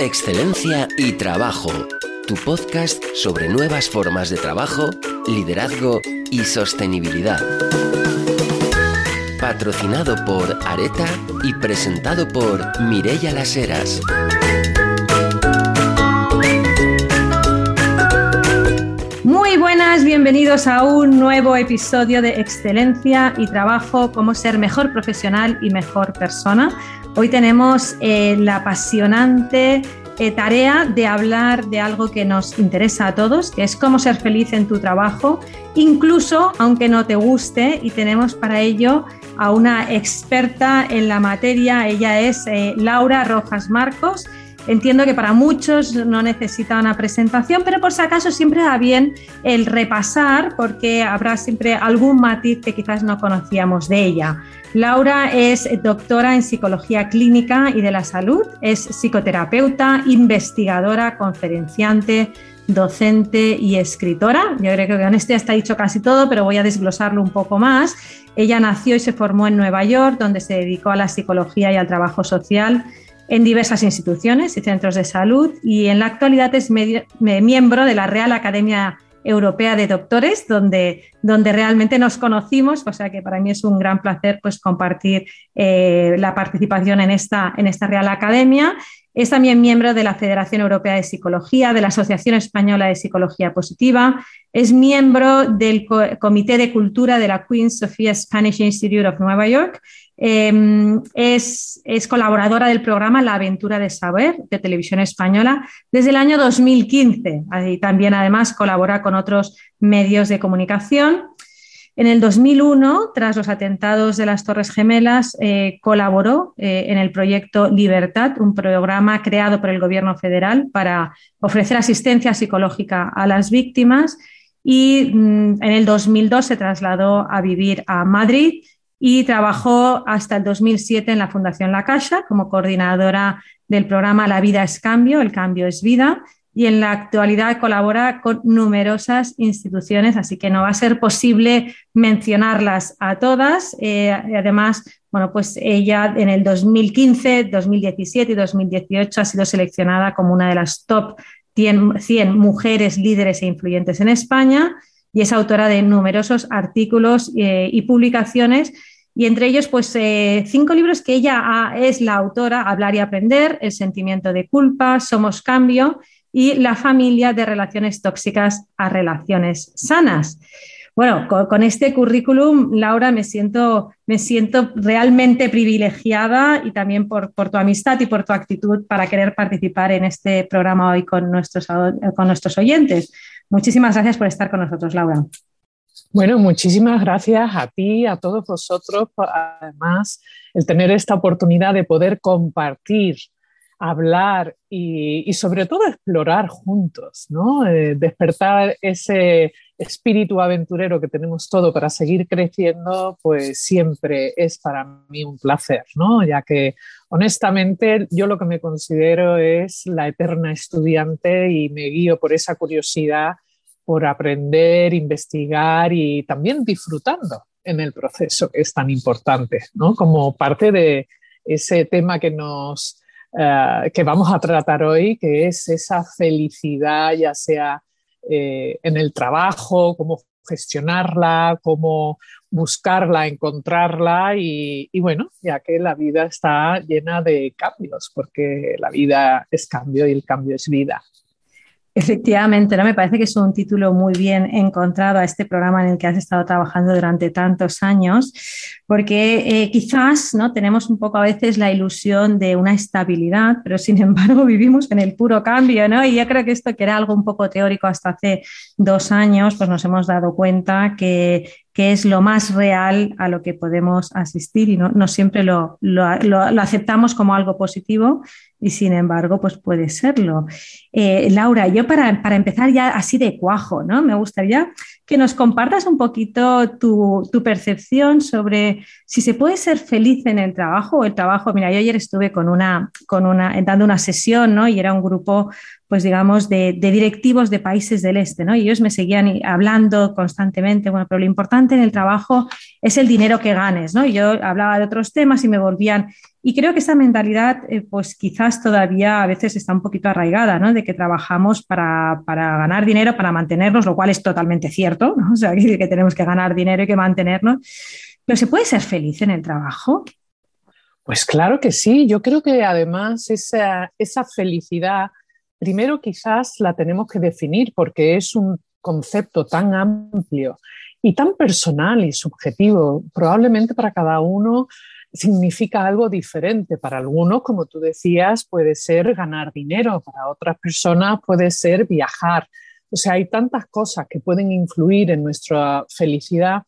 Excelencia y Trabajo, tu podcast sobre nuevas formas de trabajo, liderazgo y sostenibilidad. Patrocinado por Areta y presentado por Mirella Las Heras. Muy buenas, bienvenidos a un nuevo episodio de Excelencia y Trabajo, cómo ser mejor profesional y mejor persona. Hoy tenemos eh, la apasionante eh, tarea de hablar de algo que nos interesa a todos, que es cómo ser feliz en tu trabajo, incluso aunque no te guste, y tenemos para ello a una experta en la materia, ella es eh, Laura Rojas Marcos. Entiendo que para muchos no necesita una presentación, pero por si acaso siempre da bien el repasar porque habrá siempre algún matiz que quizás no conocíamos de ella. Laura es doctora en psicología clínica y de la salud, es psicoterapeuta, investigadora, conferenciante, docente y escritora. Yo creo que con esto ya está dicho casi todo, pero voy a desglosarlo un poco más. Ella nació y se formó en Nueva York, donde se dedicó a la psicología y al trabajo social en diversas instituciones y centros de salud y en la actualidad es miembro de la Real Academia Europea de Doctores, donde, donde realmente nos conocimos, o sea que para mí es un gran placer pues, compartir eh, la participación en esta, en esta Real Academia. Es también miembro de la Federación Europea de Psicología, de la Asociación Española de Psicología Positiva, es miembro del Comité de Cultura de la Queen Sofia Spanish Institute of Nueva York Em, es, colaboradora del programa La aventura de saber de televisión española desde el año 2015. Y también además colabora con otros medios de comunicación. En el 2001, tras los atentados de las Torres Gemelas, eh, colaboró eh, en el proyecto Libertad, un programa creado por el Gobierno federal para ofrecer asistencia psicológica a las víctimas. Y mm, en el 2002 se trasladó a vivir a Madrid y trabajó hasta el 2007 en la Fundación La Caixa como coordinadora del programa La vida es cambio, el cambio es vida y en la actualidad colabora con numerosas instituciones, así que no va a ser posible mencionarlas a todas. Eh, además, bueno, pues ella en el 2015, 2017 y 2018 ha sido seleccionada como una de las top 100, mujeres líderes e influyentes en España y es autora de numerosos artículos eh, y publicaciones y entre ellos, pues eh, cinco libros que ella es la autora, Hablar y Aprender, El sentimiento de culpa, Somos Cambio y La familia de relaciones tóxicas a relaciones sanas. Bueno, con, este currículum, Laura, me siento, me siento realmente privilegiada y también por, por, tu amistad y por tu actitud para querer participar en este programa hoy con nuestros, con nuestros oyentes. Muchísimas gracias por estar con nosotros, Laura. Bueno, muchísimas gracias a ti, a todos vosotros, además, el tener esta oportunidad de poder compartir, hablar y, sobre todo explorar juntos, ¿no? Eh, despertar ese espíritu aventurero que tenemos todo para seguir creciendo, pues siempre es para mí un placer, ¿no? Ya que honestamente yo lo que me considero es la eterna estudiante y me guío por esa curiosidad por aprender, investigar y también disfrutando en el proceso, que es tan importante, ¿no? Como parte de ese tema que nos eh, que vamos a tratar hoy, que es esa felicidad, ya sea eh, en el trabajo, cómo gestionarla, cómo buscarla, encontrarla y, y, bueno, ya que la vida está llena de cambios, porque la vida es cambio y el cambio es vida. Efectivamente, ¿no? me parece que es un título muy bien encontrado a este programa en el que has estado trabajando durante tantos años, porque eh, quizás ¿no? tenemos un poco a veces la ilusión de una estabilidad, pero sin embargo vivimos en el puro cambio, ¿no? Y yo creo que esto que era algo un poco teórico hasta hace dos años, pues nos hemos dado cuenta que que es lo más real a lo que podemos asistir y no, no siempre lo, lo, lo, aceptamos como algo positivo y sin embargo pues puede serlo. Eh, Laura, yo para, para, empezar ya así de cuajo, ¿no? me gustaría que nos compartas un poquito tu, tu, percepción sobre si se puede ser feliz en el trabajo o el trabajo. Mira, yo ayer estuve con una, con una, dando una sesión ¿no? y era un grupo pues digamos, de, directivos de países del este, ¿no? Y ellos me seguían hablando constantemente, bueno, pero lo importante en el trabajo es el dinero que ganes, ¿no? Y yo hablaba de otros temas y me volvían Y creo que esa mentalidad, eh, pues quizás todavía a veces está un poquito arraigada, ¿no? De que trabajamos para, ganar dinero, para mantenernos, lo cual es totalmente cierto, ¿no? O sea, que tenemos que ganar dinero y que mantenernos. Pero ¿se puede ser feliz en el trabajo? Pues claro que sí. Yo creo que además esa, esa felicidad, primero quizás la tenemos que definir porque es un concepto tan amplio y tan personal y subjetivo. Probablemente para cada uno significa algo diferente. Para algunos, como tú decías, puede ser ganar dinero, para otras personas puede ser viajar. O sea, hay tantas cosas que pueden influir en nuestra felicidad,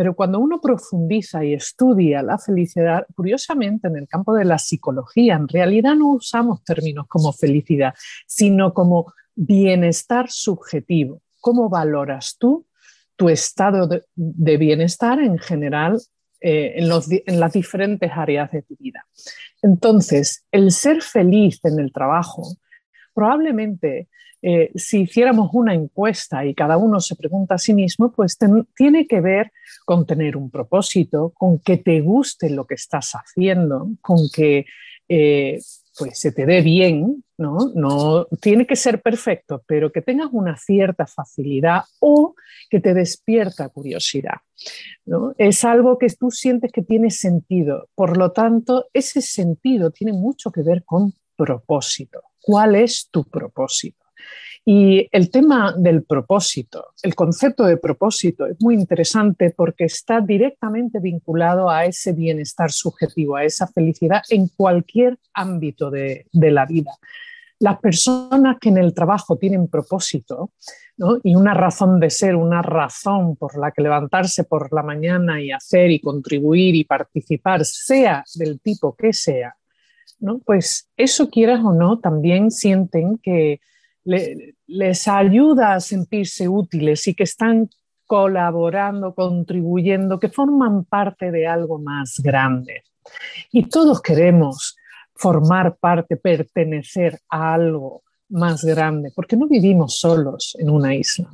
pero cuando uno profundiza y estudia la felicidad, curiosamente en el campo de la psicología, en realidad no usamos términos como felicidad, sino como bienestar subjetivo. ¿Cómo valoras tú tu estado de, bienestar en general eh, en, las diferentes áreas de tu vida. Entonces, el ser feliz en el trabajo, probablemente eh, si hiciéramos una encuesta y cada uno se pregunta a sí mismo, pues tiene que ver con tener un propósito, con que te guste lo que estás haciendo, con que eh, pues se te dé bien, ¿no? No tiene que ser perfecto, pero que tengas una cierta facilidad o que te despierta curiosidad. ¿no? Es algo que tú sientes que tiene sentido. Por lo tanto, ese sentido tiene mucho que ver con propósito. ¿Cuál es tu propósito? Y el tema del propósito, el concepto de propósito es muy interesante porque está directamente vinculado a ese bienestar subjetivo, a esa felicidad en cualquier ámbito de, la vida. Las personas que en el trabajo tienen propósito y una razón de ser, una razón por la que levantarse por la mañana y hacer y contribuir y participar, sea del tipo que sea, ¿no? pues eso quieras o no, también sienten que les ayuda a sentirse útiles y que están colaborando, contribuyendo, que forman parte de algo más grande. Y todos queremos formar parte, pertenecer a algo más grande, porque no vivimos solos en una isla.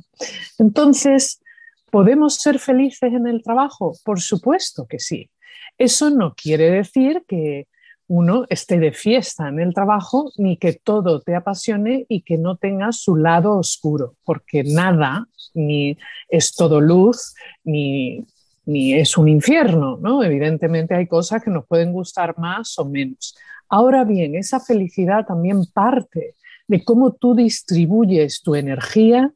Entonces, ¿podemos ser felices en el trabajo? Por supuesto que sí. Eso no quiere decir que uno esté de fiesta en el trabajo, ni que todo te apasione y que no tengas su lado oscuro, porque nada ni es todo luz, ni, ni es un infierno, ¿no? Evidentemente hay cosas que nos pueden gustar más o menos. Ahora bien, esa felicidad también parte de cómo tú distribuyes tu energía,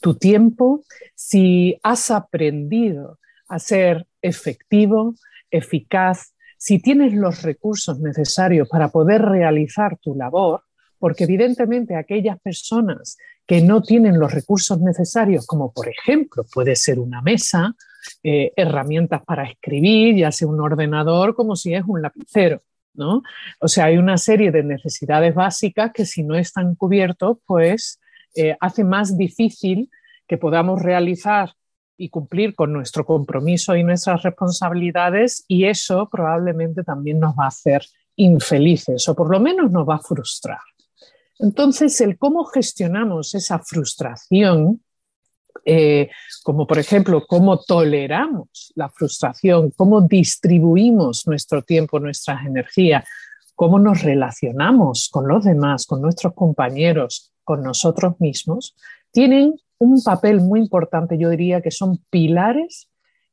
tu tiempo, si has aprendido a ser efectivo, eficaz, si tienes los recursos necesarios para poder realizar tu labor, porque evidentemente aquellas personas que no tienen los recursos necesarios, como por ejemplo puede ser una mesa, eh, herramientas para escribir, ya sea un ordenador como si es un lapicero, ¿no? O sea, hay una serie de necesidades básicas que si no están cubiertos, pues eh, hace más difícil que podamos realizar y cumplir con nuestro compromiso y nuestras responsabilidades y eso probablemente también nos va a hacer infelices o por lo menos nos va a frustrar. Entonces, el cómo gestionamos esa frustración, eh, como por ejemplo, cómo toleramos la frustración, cómo distribuimos nuestro tiempo, nuestras energías, cómo nos relacionamos con los demás, con nuestros compañeros, con nosotros mismos, tienen un papel muy importante, yo diría que son pilares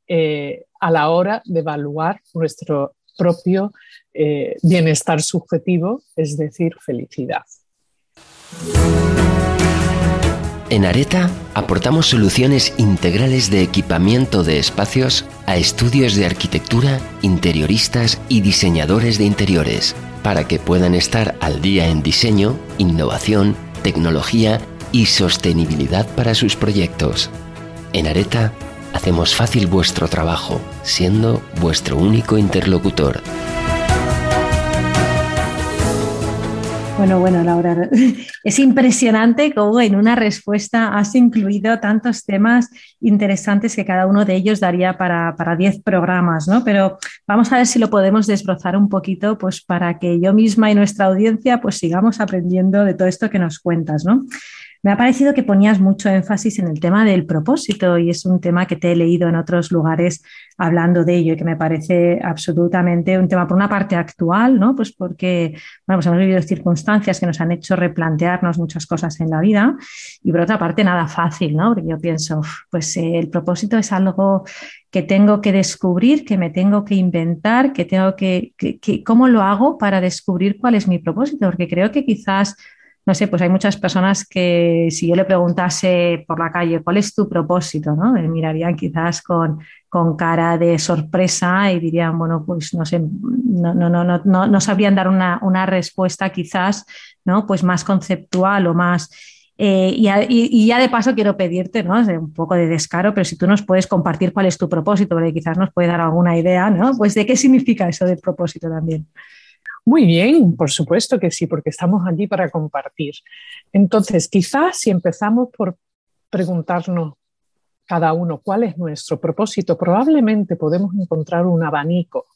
eh, a la hora de evaluar nuestro propio eh, bienestar subjetivo, es decir, felicidad. En Areta aportamos soluciones integrales de equipamiento de espacios a estudios de arquitectura, interioristas y diseñadores de interiores, para que puedan estar al día en diseño, innovación, tecnología y sostenibilidad para sus proyectos. En Areta hacemos fácil vuestro trabajo, siendo vuestro único interlocutor. Bueno, bueno, Laura, es impresionante cómo en una respuesta has incluido tantos temas interesantes que cada uno de ellos daría para 10 programas, ¿no? Pero vamos a ver si lo podemos desbrozar un poquito, pues para que yo misma y nuestra audiencia pues sigamos aprendiendo de todo esto que nos cuentas, ¿no? Me ha parecido que ponías mucho énfasis en el tema del propósito y es un tema que te he leído en otros lugares hablando de ello y que me parece absolutamente un tema, por una parte, actual, ¿no? Pues porque bueno, pues hemos vivido circunstancias que nos han hecho replantearnos muchas cosas en la vida y por otra parte, nada fácil, ¿no? Porque yo pienso, pues eh, el propósito es algo que tengo que descubrir, que me tengo que inventar, que tengo que, que, ¿cómo lo hago para descubrir cuál es mi propósito? Porque creo que quizás no sé, pues hay muchas personas que si yo le preguntase por la calle cuál es tu propósito, ¿no? Me mirarían quizás con, con cara de sorpresa y dirían, bueno, pues no sé, no, no, no, no, no sabrían dar una, una, respuesta quizás, ¿no? Pues más conceptual o más... Eh, y, ya de paso quiero pedirte, ¿no? Un poco de descaro, pero si tú nos puedes compartir cuál es tu propósito, porque quizás nos puede dar alguna idea, ¿no? Pues de qué significa eso del propósito también. Muy bien, por supuesto que sí, porque estamos allí para compartir. Entonces, quizás si empezamos por preguntarnos cada uno cuál es nuestro propósito, probablemente podemos encontrar un abanico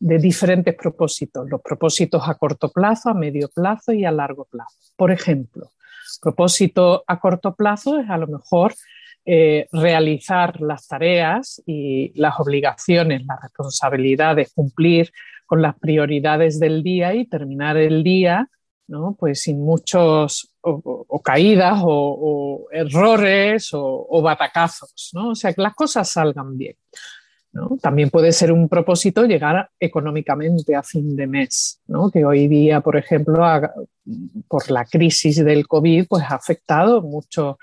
de diferentes propósitos, los propósitos a corto plazo, a medio plazo y a largo plazo. Por ejemplo, propósito a corto plazo es a lo mejor eh, realizar las tareas y las obligaciones, las responsabilidades, cumplir con las prioridades del día y terminar el día ¿no? pues sin muchos o, caídas o, errores o, batacazos, ¿no? o sea, que las cosas salgan bien. También puede ser un propósito llegar económicamente a fin de mes, ¿no? que hoy día, por ejemplo, por la crisis del COVID, pues ha afectado mucho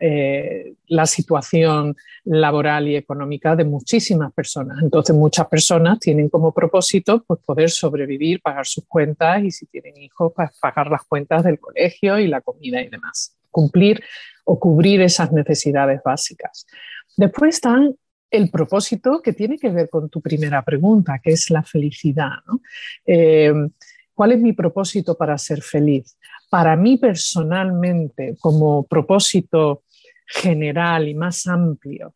eh, la situación laboral y económica de muchísimas personas. Entonces, muchas personas tienen como propósito pues, poder sobrevivir, pagar sus cuentas y si tienen hijos, pues, pagar las cuentas del colegio y la comida y demás. Cumplir o cubrir esas necesidades básicas. Después están el propósito que tiene que ver con tu primera pregunta, que es la felicidad. Eh, ¿Cuál es mi propósito para ser feliz? Para mí personalmente, como propósito general y más amplio.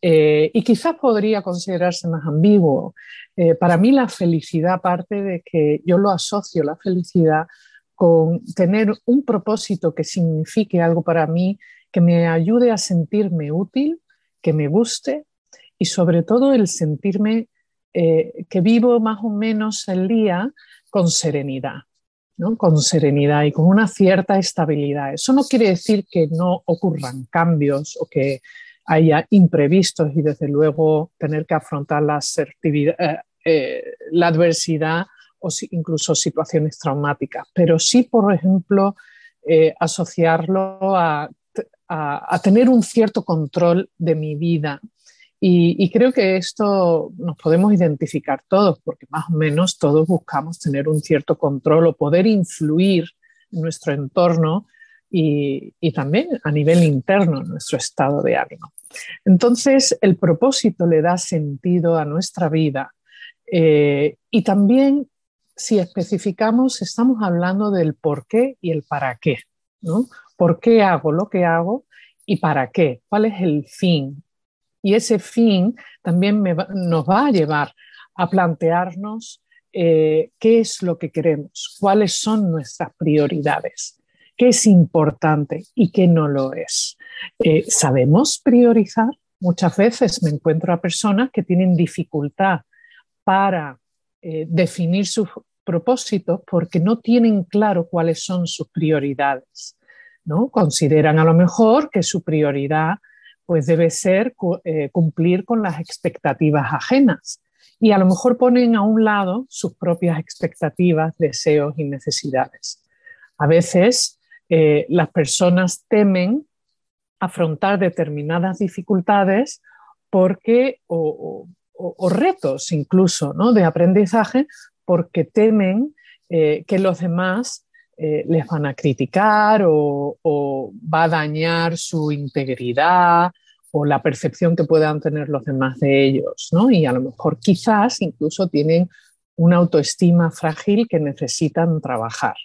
Eh, y quizás podría considerarse más ambiguo. Eh, para mí la felicidad parte de que yo lo asocio, la felicidad, con tener un propósito que signifique algo para mí, que me ayude a sentirme útil, que me guste y sobre todo el sentirme eh, que vivo más o menos el día con serenidad con serenidad y con una cierta estabilidad. Eso no quiere decir que no ocurran cambios o que haya imprevistos y desde luego tener que afrontar la, eh, eh, adversidad o incluso situaciones traumáticas, pero sí, por ejemplo, eh, asociarlo a, tener un cierto control de mi vida, y, creo que esto nos podemos identificar todos, porque más o menos todos buscamos tener un cierto control o poder influir en nuestro entorno y, también a nivel interno, en nuestro estado de ánimo. Entonces, el propósito le da sentido a nuestra vida eh, y también, si especificamos, estamos hablando del por qué y el para qué. ¿no? ¿Por qué hago lo que hago y para qué? ¿Cuál es el fin? Y ese fin también nos va a llevar a plantearnos eh, qué es lo que queremos, cuáles son nuestras prioridades, qué es importante y qué no lo es. Eh, ¿Sabemos priorizar? Muchas veces me encuentro a personas que tienen dificultad para eh, definir sus propósitos porque no tienen claro cuáles son sus prioridades. ¿no? Consideran a lo mejor que su prioridad pues debe ser eh, cumplir con las expectativas ajenas. Y a lo mejor ponen a un lado sus propias expectativas, deseos y necesidades. A veces eh, las personas temen afrontar determinadas dificultades porque, o, retos incluso ¿no? de aprendizaje porque temen eh, que los demás eh, les van a criticar o, va a dañar su integridad o la percepción que puedan tener los demás de ellos, ¿no? Y a lo mejor quizás incluso tienen una autoestima frágil que necesitan trabajar.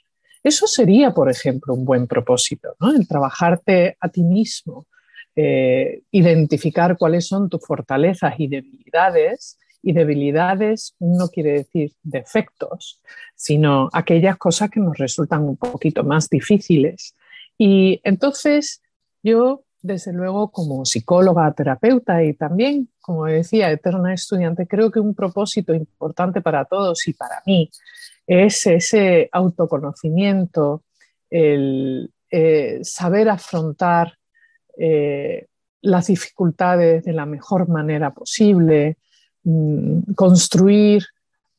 Eso sería, por ejemplo, un buen propósito, ¿no? El trabajarte a ti mismo, eh, identificar cuáles son tus fortalezas y debilidades y debilidades no quiere decir defectos, sino aquellas cosas que nos resultan un poquito más difíciles. Y entonces yo, desde luego, como psicóloga, terapeuta y también, como decía, eterna estudiante, creo que un propósito importante para todos y para mí es ese autoconocimiento, el eh, saber afrontar eh, las dificultades de la mejor manera posible, construir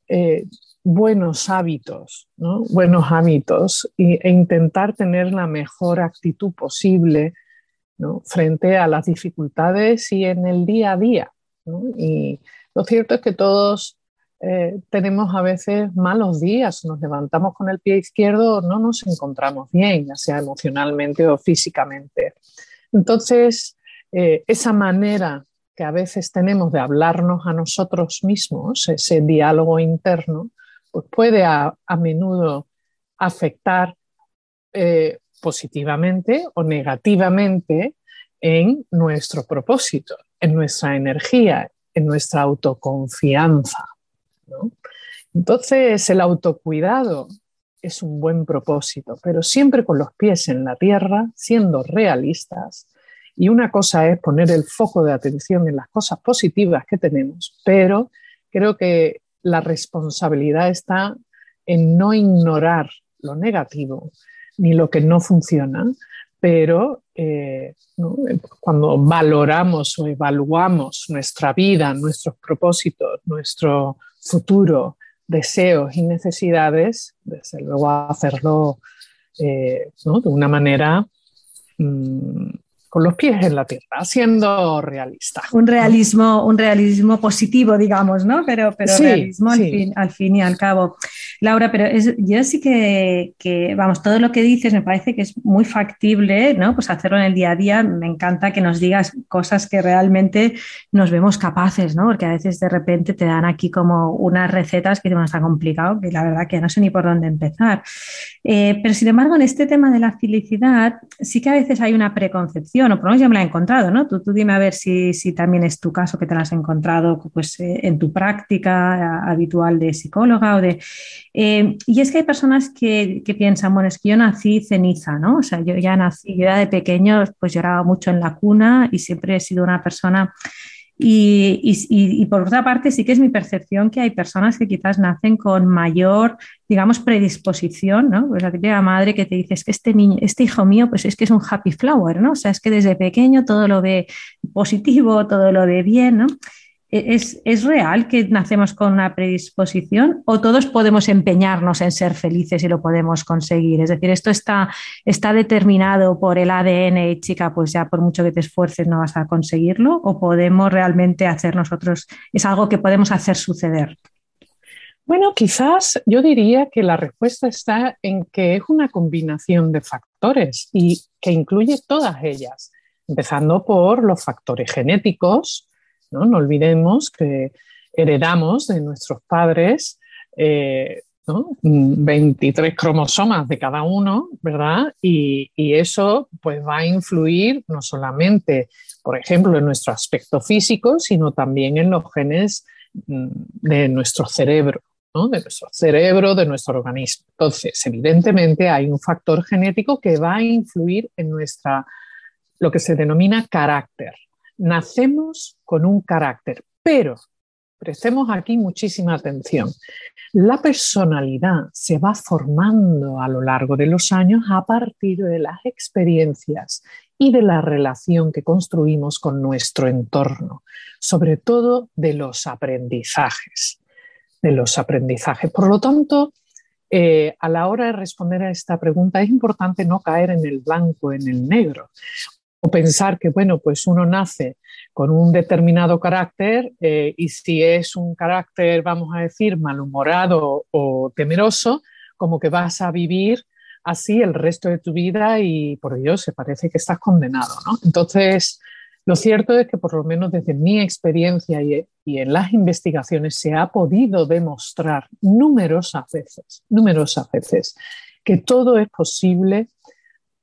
eh, buenos hábitos, buenos hábitos e intentar tener la mejor actitud posible frente a las dificultades y en el día a día. Y lo cierto es que todos eh, tenemos a veces malos días, nos levantamos con el pie izquierdo, no nos encontramos bien, ya sea emocionalmente o físicamente. Entonces, eh, esa manera que a veces tenemos de hablarnos a nosotros mismos, ese diálogo interno, pues puede a, menudo afectar eh, positivamente o negativamente en nuestro propósito, en nuestra energía, en nuestra autoconfianza. Entonces, el autocuidado es un buen propósito, pero siempre con los pies en la tierra, siendo realistas. Y una cosa es poner el foco de atención en las cosas positivas que tenemos, pero creo que la responsabilidad está en no ignorar lo negativo ni lo que no funciona, pero eh, cuando valoramos o evaluamos nuestra vida, nuestros propósitos, nuestro futuro, deseos y necesidades, desde luego hacerlo eh, de una manera mm, con los pies en la tierra, siendo realista. Un realismo, un realismo positivo, digamos, ¿no? Pero, pero realismo Al, fin, al, fin, y al cabo. Laura, pero es, yo sí que, que, vamos, todo lo que dices me parece que es muy factible, ¿no? Pues hacerlo en el día a día. Me encanta que nos digas cosas que realmente nos vemos capaces, ¿no? Porque a veces de repente te dan aquí como unas recetas que nos han complicado, que la verdad que no sé ni por dónde empezar. Eh, pero sin embargo, en este tema de la felicidad, sí que a veces hay una preconcepción o lo menos ya me la he encontrado, ¿no? Tú, tú dime a ver si, también es tu caso que te la has encontrado pues, eh, en tu práctica habitual de psicóloga o de... Eh, y es que hay personas que, que, piensan, bueno, es que yo nací ceniza, ¿no? O sea, yo ya nací, yo ya de pequeño pues lloraba mucho en la cuna y siempre he sido una persona y, por otra parte, sí que es mi percepción que hay personas que quizás nacen con mayor, digamos, predisposición, ¿no? Pues la típica madre que te dice, es que este niño, este hijo mío, pues es que es un happy flower, ¿no? O sea, es que desde pequeño todo lo ve positivo, todo lo ve bien, ¿no? ¿Es, real que nacemos con una predisposición o todos podemos empeñarnos en ser felices y lo podemos conseguir? Es decir, esto está, está determinado por el ADN chica, pues ya por mucho que te esfuerces no vas a conseguirlo o podemos realmente hacer nosotros, es algo que podemos hacer suceder. Bueno, quizás yo diría que la respuesta está en que es una combinación de factores y que incluye todas ellas, empezando por los factores genéticos, ¿no? olvidemos que heredamos de nuestros padres 23 eh, cromosomas de cada uno, ¿verdad? Y, eso pues va a influir no solamente, por ejemplo, en nuestro aspecto físico, sino también en los genes mm, de nuestro cerebro, ¿no? de nuestro cerebro, de nuestro organismo. Entonces, evidentemente hay un factor genético que va a influir en nuestra, lo que se denomina carácter, nacemos con un carácter, pero prestemos aquí muchísima atención. La personalidad se va formando a lo largo de los años a partir de las experiencias y de la relación que construimos con nuestro entorno, sobre todo de los aprendizajes. De los aprendizajes. Por lo tanto, eh, a la hora de responder a esta pregunta es importante no caer en el blanco, en el negro o pensar que, bueno, pues uno nace con un determinado carácter eh, y si es un carácter, vamos a decir, malhumorado o temeroso, como que vas a vivir así el resto de tu vida y por Dios, se parece que estás condenado. Entonces, lo cierto es que por lo menos desde mi experiencia y, en las investigaciones se ha podido demostrar numerosas veces, numerosas veces, que todo es posible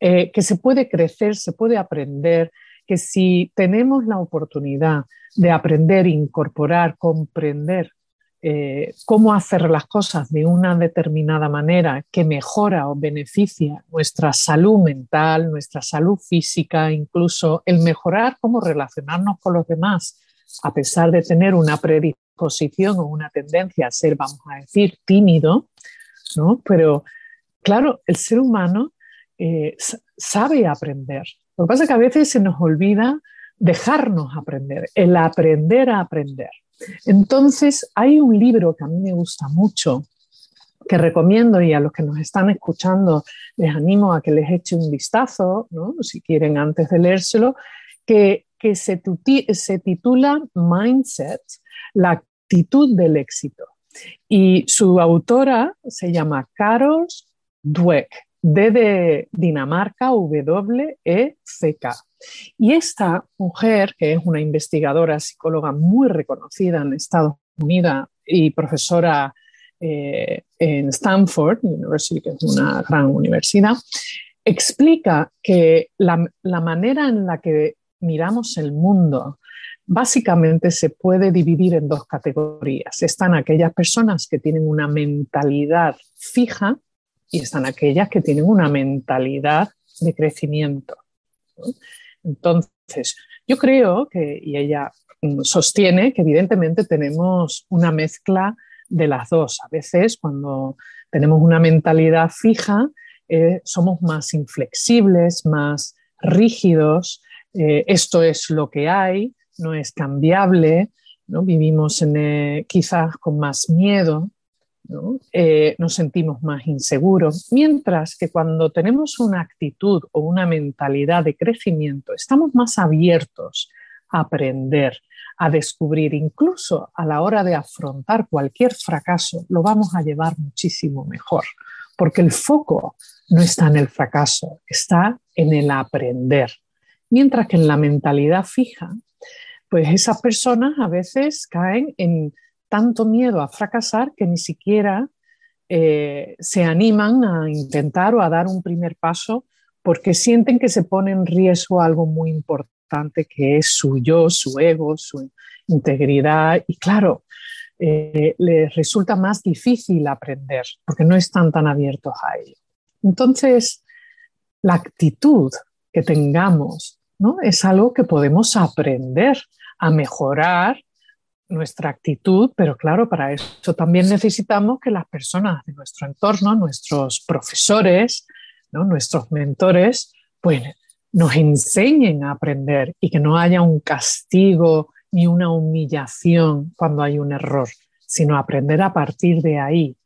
eh, que se puede crecer, se puede aprender, que si tenemos la oportunidad de aprender, incorporar, comprender eh, cómo hacer las cosas de una determinada manera que mejora o beneficia nuestra salud mental, nuestra salud física, incluso el mejorar cómo relacionarnos con los demás, a pesar de tener una predisposición o una tendencia a ser, vamos a decir, tímido, ¿no? Pero claro, el ser humano eh, sabe aprender. Lo que pasa es que a veces se nos olvida dejarnos aprender, el aprender a aprender. Entonces, hay un libro que a mí me gusta mucho, que recomiendo y a los que nos están escuchando les animo a que les eche un vistazo, si quieren antes de leérselo, que, se, se titula Mindset, la actitud del éxito. Y su autora se llama Carol Dweck, D de Dinamarca, W, E, C, K. Y esta mujer, que es una investigadora psicóloga muy reconocida en Estados Unidos y profesora eh, en Stanford University, que es una gran universidad, explica que la, la manera en la que miramos el mundo básicamente se puede dividir en dos categorías. Están aquellas personas que tienen una mentalidad fija y están aquellas que tienen una mentalidad de crecimiento. Entonces, yo creo que, y ella sostiene que evidentemente tenemos una mezcla de las dos. A veces cuando tenemos una mentalidad fija, eh, somos más inflexibles, más rígidos, eh, esto es lo que hay, no es cambiable, ¿no? vivimos en, eh, quizás con más miedo, eh, nos sentimos más inseguros, mientras que cuando tenemos una actitud o una mentalidad de crecimiento, estamos más abiertos a aprender, a descubrir, incluso a la hora de afrontar cualquier fracaso, lo vamos a llevar muchísimo mejor, porque el foco no está en el fracaso, está en el aprender. Mientras que en la mentalidad fija, pues esas personas a veces caen en tanto miedo a fracasar que ni siquiera eh, se animan a intentar o a dar un primer paso porque sienten que se pone en riesgo algo muy importante que es su yo, su ego, su integridad. Y claro, eh, les resulta más difícil aprender porque no están tan abiertos a ello. Entonces, la actitud que tengamos ¿no? es algo que podemos aprender a mejorar nuestra actitud, pero claro, para eso también necesitamos que las personas de nuestro entorno, nuestros profesores, nuestros mentores, pues nos enseñen a aprender y que no haya un castigo ni una humillación cuando hay un error, sino aprender a partir de ahí.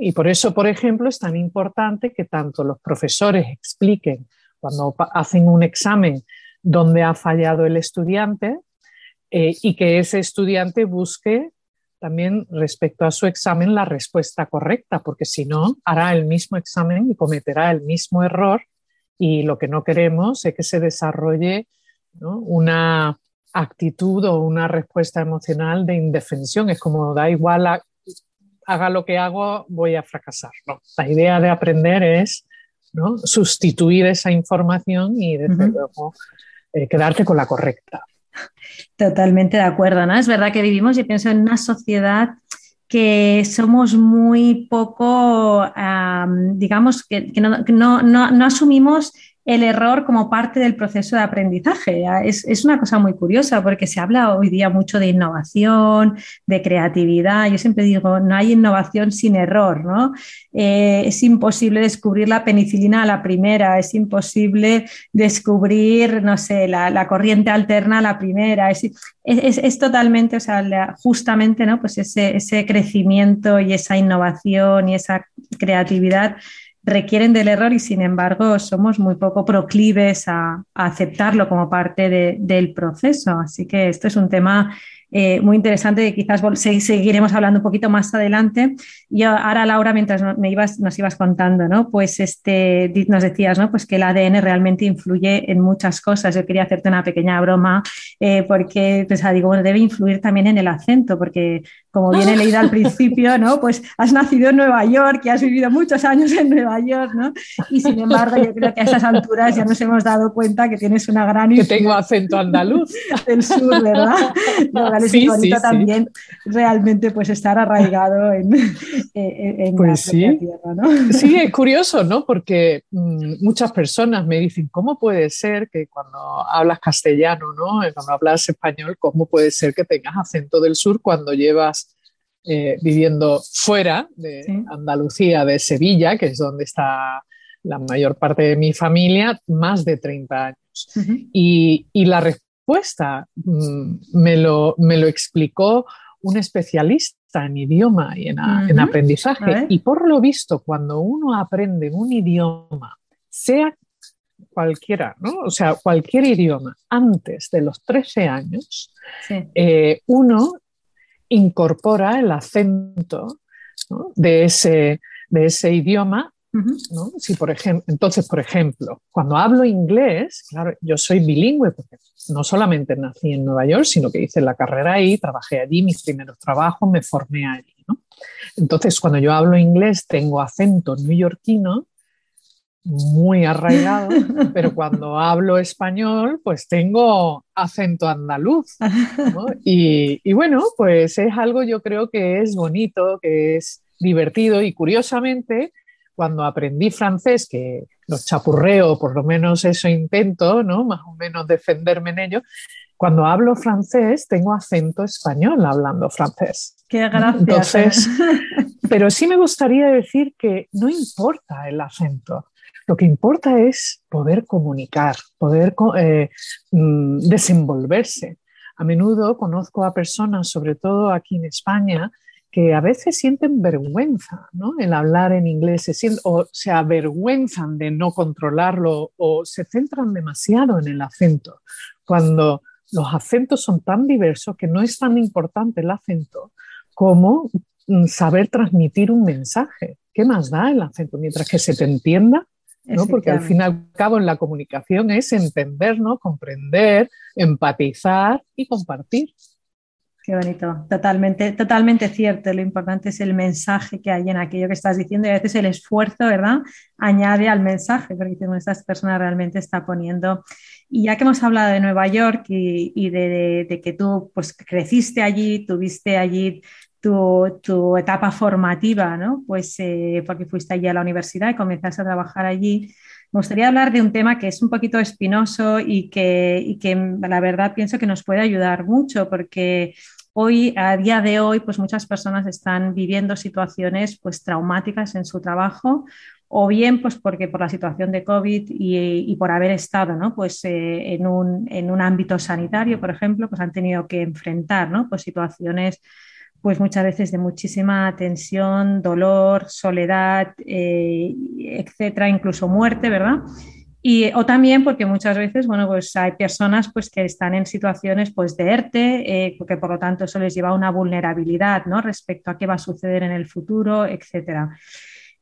Y por eso, por ejemplo, es tan importante que tanto los profesores expliquen cuando hacen un examen dónde ha fallado el estudiante, eh, y que ese estudiante busque también respecto a su examen la respuesta correcta, porque si no, hará el mismo examen y cometerá el mismo error y lo que no queremos es que se desarrolle una actitud o una respuesta emocional de indefensión. Es como da igual, haga lo que hago, voy a fracasar. La idea de aprender es sustituir esa información y desde luego eh, quedarte con la correcta. Totalmente de acuerdo, ¿no? Es verdad que vivimos, y pienso en una sociedad que somos muy poco, digamos, que, no, asumimos el error como parte del proceso de aprendizaje. Es, una cosa muy curiosa porque se habla hoy día mucho de innovación, de creatividad. Yo siempre digo, no hay innovación sin error, ¿no? Eh, es imposible descubrir la penicilina a la primera, es imposible descubrir, no sé, la, corriente alterna a la primera. Es, totalmente, o sea, justamente, ¿no? Pues ese, ese crecimiento y esa innovación y esa creatividad requieren del error y sin embargo somos muy poco proclives a, aceptarlo como parte del proceso. Así que esto es un tema eh, muy interesante que quizás seguiremos hablando un poquito más adelante. Y ahora, Laura, mientras me ibas, nos ibas contando, ¿no? Pues este, nos decías, ¿no? Pues que el ADN realmente influye en muchas cosas. Yo quería hacerte una pequeña broma eh, porque, pues, digo, debe influir también en el acento, porque como viene leído al principio, ¿no? Pues has nacido en Nueva York y has vivido muchos años en Nueva York, ¿no? Y sin embargo, yo creo que a estas alturas ya nos hemos dado cuenta que tienes una gran... Que tengo acento andaluz. Del sur, ¿verdad? Lo es sí, bonito también realmente pues estar arraigado en, en, pues la tierra, ¿no? Sí, es curioso, ¿no? Porque mm, muchas personas me dicen, ¿cómo puede ser que cuando hablas castellano, ¿no? Cuando hablas español, ¿cómo puede ser que tengas acento del sur cuando llevas eh, viviendo fuera de Andalucía, de Sevilla, que es donde está la mayor parte de mi familia, más de 30 años. y, la respuesta mm, me, lo, me, lo, explicó un especialista en idioma y en, en aprendizaje. Y por lo visto, cuando uno aprende un idioma, sea cualquiera, ¿no? O sea, cualquier idioma antes de los 13 años, eh, uno incorpora el acento de, ese, de ese idioma. Si por ejemplo, entonces, por ejemplo, cuando hablo inglés, claro, yo soy bilingüe porque no solamente nací en Nueva York, sino que hice la carrera ahí, trabajé allí, mis primeros trabajos, me formé allí. Entonces, cuando yo hablo inglés, tengo acento neoyorquino muy arraigado, pero cuando hablo español, pues tengo acento andaluz. Y, bueno, pues es algo yo creo que es bonito, que es divertido y curiosamente, cuando aprendí francés, que los chapurreo, por lo menos eso intento, ¿no? Más o menos defenderme en ello. Cuando hablo francés, tengo acento español hablando francés. Qué gracias. pero sí me gustaría decir que no importa el acento. Lo que importa es poder comunicar, poder eh, mm, desenvolverse. A menudo conozco a personas, sobre todo aquí en España, que a veces sienten vergüenza ¿no? el hablar en inglés, o se avergüenzan de no controlarlo o se centran demasiado en el acento, cuando los acentos son tan diversos que no es tan importante el acento como mm, saber transmitir un mensaje. ¿Qué más da el acento? Mientras que se te entienda, porque al fin y al cabo en la comunicación es entendernos, comprender, empatizar y compartir. Qué bonito, totalmente, totalmente cierto. Lo importante es el mensaje que hay en aquello que estás diciendo y a veces el esfuerzo, ¿verdad? Añade al mensaje, porque esta persona realmente está poniendo. Y ya que hemos hablado de Nueva York y, de, que tú pues, creciste allí, tuviste allí tu, etapa formativa, ¿no? Pues eh, porque fuiste allí a la universidad y comenzaste a trabajar allí. Me gustaría hablar de un tema que es un poquito espinoso y que, y que la verdad pienso que nos puede ayudar mucho porque hoy, a día de hoy, pues muchas personas están viviendo situaciones pues traumáticas en su trabajo o bien pues porque por la situación de COVID y, por haber estado ¿no? pues, eh, en, un, en, un, ámbito sanitario, por ejemplo, pues han tenido que enfrentar ¿no? pues situaciones pues muchas veces de muchísima tensión, dolor, soledad, eh, etcétera, incluso muerte, ¿verdad? Y, o también porque muchas veces, bueno, pues hay personas pues, que están en situaciones pues, de ERTE, eh, que por lo tanto eso les lleva a una vulnerabilidad ¿no? respecto a qué va a suceder en el futuro, etcétera.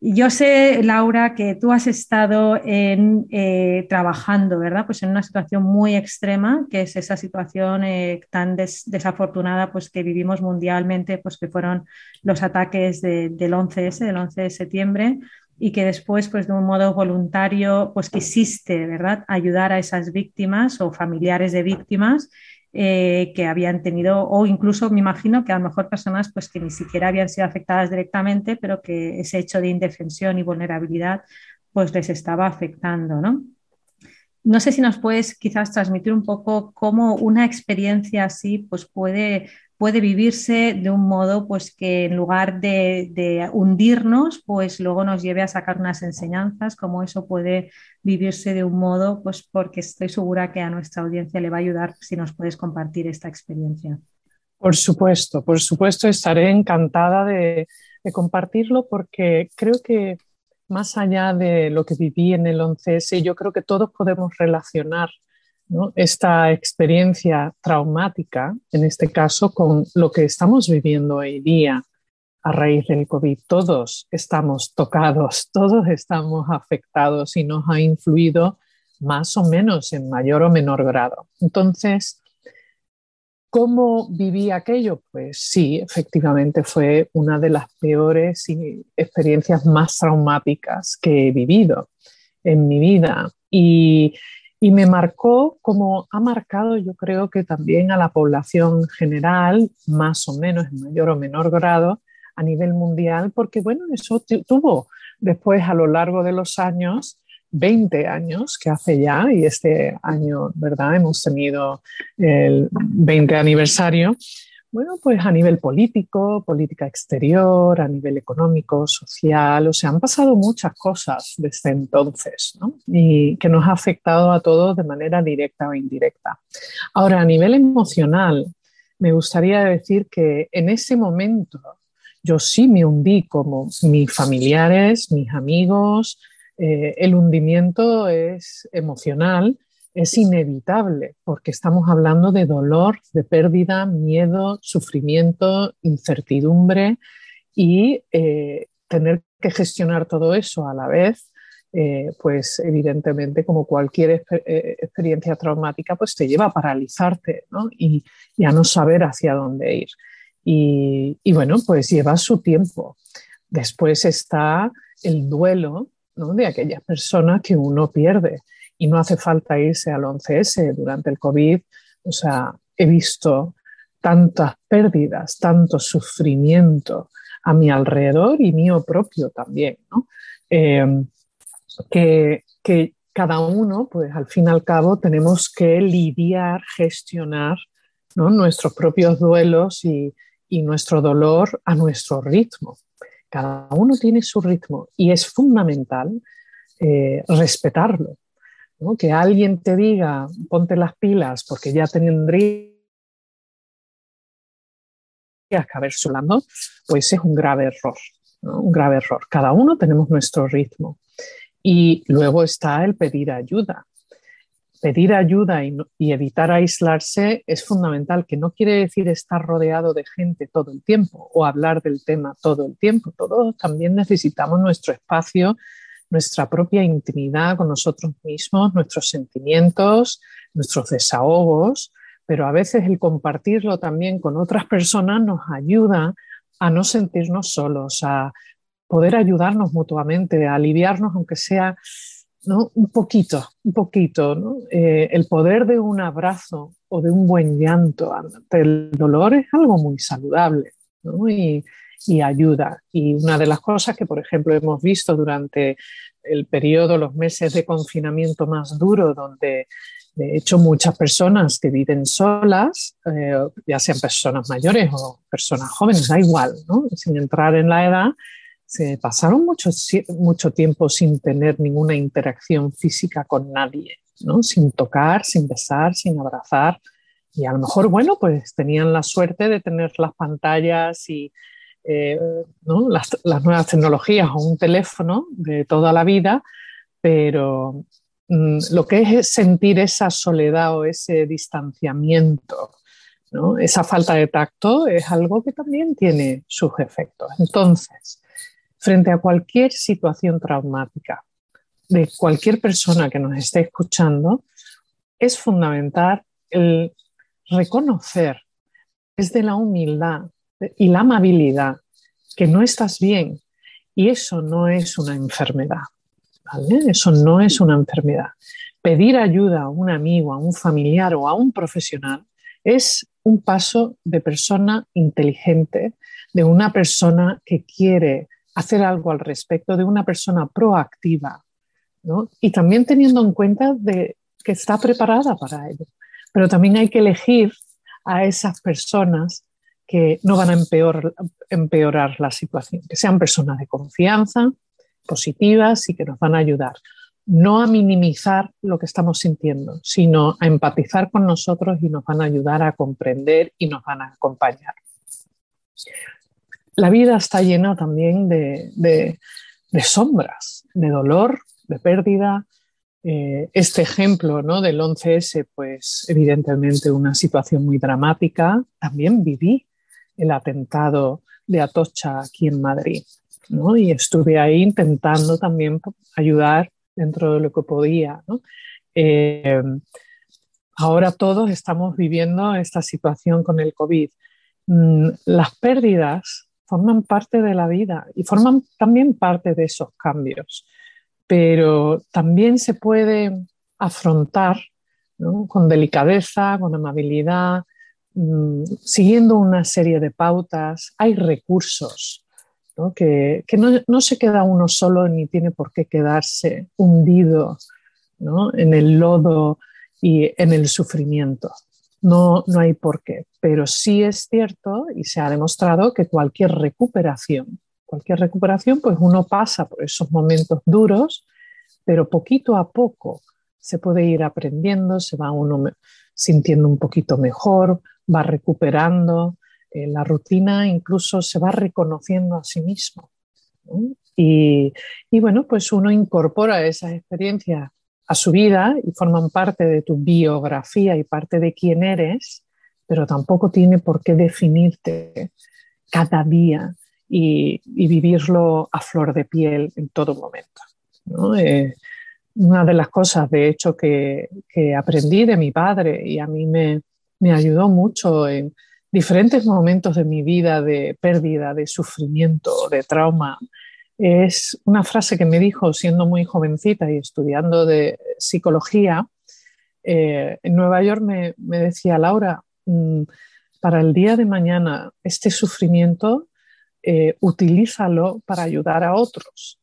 Yo sé, Laura, que tú has estado en, eh, trabajando, ¿verdad? Pues en una situación muy extrema, que es esa situación eh, tan desafortunada pues, que vivimos mundialmente, pues que fueron los ataques del 11S, del 11 de septiembre, y que después, pues de un modo voluntario, pues quisiste, ¿verdad?, ayudar a esas víctimas o familiares de víctimas eh, que habían tenido, o incluso me imagino que a lo mejor personas pues, que ni siquiera habían sido afectadas directamente, pero que ese hecho de indefensión y vulnerabilidad pues les estaba afectando, ¿no? No sé si nos puedes quizás transmitir un poco cómo una experiencia así pues puede puede vivirse de un modo pues que en lugar de, hundirnos, pues luego nos lleve a sacar unas enseñanzas, como eso puede vivirse de un modo, pues porque estoy segura que a nuestra audiencia le va a ayudar si nos puedes compartir esta experiencia. Por supuesto, por supuesto, estaré encantada de, de compartirlo porque creo que más allá de lo que viví en el 11S, yo creo que todos podemos relacionar esta experiencia traumática, en este caso, con lo que estamos viviendo hoy día a raíz del COVID. Todos estamos tocados, todos estamos afectados y nos ha influido más o menos en mayor o menor grado. Entonces, ¿Cómo viví aquello? Pues sí, efectivamente fue una de las peores experiencias más traumáticas que he vivido en mi vida. Y, y me marcó como ha marcado yo creo que también a la población general, más o menos en mayor o menor grado a nivel mundial, porque bueno, eso tuvo después a lo largo de los años 20 años que hace ya, y este año, ¿verdad? Hemos tenido el 20 aniversario. Bueno, pues a nivel político, política exterior, a nivel económico, social, o sea, han pasado muchas cosas desde entonces, ¿no? Y que nos ha afectado a todos de manera directa o indirecta. Ahora, a nivel emocional, me gustaría decir que en ese momento yo sí me hundí como mis familiares, mis amigos, eh, el hundimiento es emocional, es inevitable, porque estamos hablando de dolor, de pérdida, miedo, sufrimiento, incertidumbre y eh, tener que gestionar todo eso a la vez, eh, pues evidentemente como cualquier experiencia traumática, pues te lleva a paralizarte y, a no saber hacia dónde ir. Y, y bueno, pues lleva su tiempo. Después está el duelo, de aquellas personas que uno pierde. Y no hace falta irse al 11S durante el COVID. O sea, he visto tantas pérdidas, tanto sufrimiento a mi alrededor y mío propio también, em, que, cada uno, pues al fin y al cabo, tenemos que lidiar, gestionar nuestros propios duelos y, y nuestro dolor a nuestro ritmo. Cada uno tiene su ritmo y es fundamental eh, respetarlo. Que alguien te diga, ponte las pilas porque ya tendrías que haber solando, pues es un grave error. Un grave error. Cada uno tenemos nuestro ritmo. Y luego está el pedir ayuda pedir ayuda y, evitar aislarse es fundamental, que no quiere decir estar rodeado de gente todo el tiempo o hablar del tema todo el tiempo. Todos también necesitamos nuestro espacio, nuestra propia intimidad con nosotros mismos, nuestros sentimientos, nuestros desahogos, pero a veces el compartirlo también con otras personas nos ayuda a no sentirnos solos, a poder ayudarnos mutuamente, a aliviarnos aunque sea un poquito, un poquito. Eh, el poder de un abrazo o de un buen llanto ante el dolor es algo muy saludable y, ayuda. Y una de las cosas que, por ejemplo, hemos visto durante el periodo, los meses de confinamiento más duro, donde de hecho muchas personas que viven solas, eh, ya sean personas mayores o personas jóvenes, da igual, sin entrar en la edad, se pasaron mucho, mucho tiempo sin tener ninguna interacción física con nadie, ¿no? sin tocar, sin besar, sin abrazar. Y a lo mejor, bueno, pues tenían la suerte de tener las pantallas y eh, las, las, nuevas tecnologías o un teléfono de toda la vida, pero mm, lo que es sentir esa soledad o ese distanciamiento, ¿no? esa falta de tacto, es algo que también tiene sus efectos. Entonces, frente a cualquier situación traumática de cualquier persona que nos esté escuchando, es fundamental el reconocer desde la humildad y la amabilidad que no estás bien y eso no es una enfermedad. Eso no es una enfermedad. Pedir ayuda a un amigo, a un familiar o a un profesional es un paso de persona inteligente, de una persona que quiere hacer algo al respecto de una persona proactiva, ¿no? Y también teniendo en cuenta de que está preparada para ello. Pero también hay que elegir a esas personas que no van a empeorar, la situación, que sean personas de confianza, positivas y que nos van a ayudar. No a minimizar lo que estamos sintiendo, sino a empatizar con nosotros y nos van a ayudar a comprender y nos van a acompañar la vida está llena también de, sombras, de dolor, de pérdida. Eh, este ejemplo ¿no? del 11S, pues evidentemente una situación muy dramática. También viví el atentado de Atocha aquí en Madrid ¿no? y estuve ahí intentando también ayudar dentro de lo que podía. Eh, ahora todos estamos viviendo esta situación con el COVID. Mm, las pérdidas forman parte de la vida y forman también parte de esos cambios, pero también se puede afrontar con delicadeza, con amabilidad, mm, siguiendo una serie de pautas. Hay recursos que, no, se queda uno solo ni tiene por qué quedarse hundido en el lodo y en el sufrimiento. No, no hay por qué, pero sí es cierto y se ha demostrado que cualquier recuperación, cualquier recuperación, pues uno pasa por esos momentos duros, pero poquito a poco se puede ir aprendiendo, se va uno sintiendo un poquito mejor, va recuperando, eh, la rutina incluso se va reconociendo a sí mismo. Y, y, bueno, pues uno incorpora esas experiencias a su vida y forman parte de tu biografía y parte de quién eres, pero tampoco tiene por qué definirte cada día y, vivirlo a flor de piel en todo momento. Eh, una de las cosas, de hecho, que, aprendí de mi padre y a mí me, me ayudó mucho en diferentes momentos de mi vida de pérdida, de sufrimiento, de trauma, es una frase que me dijo siendo muy jovencita y estudiando de psicología. Eh, en Nueva York me, decía, Laura, mm, para el día de mañana, este sufrimiento, eh, utilízalo para ayudar a otros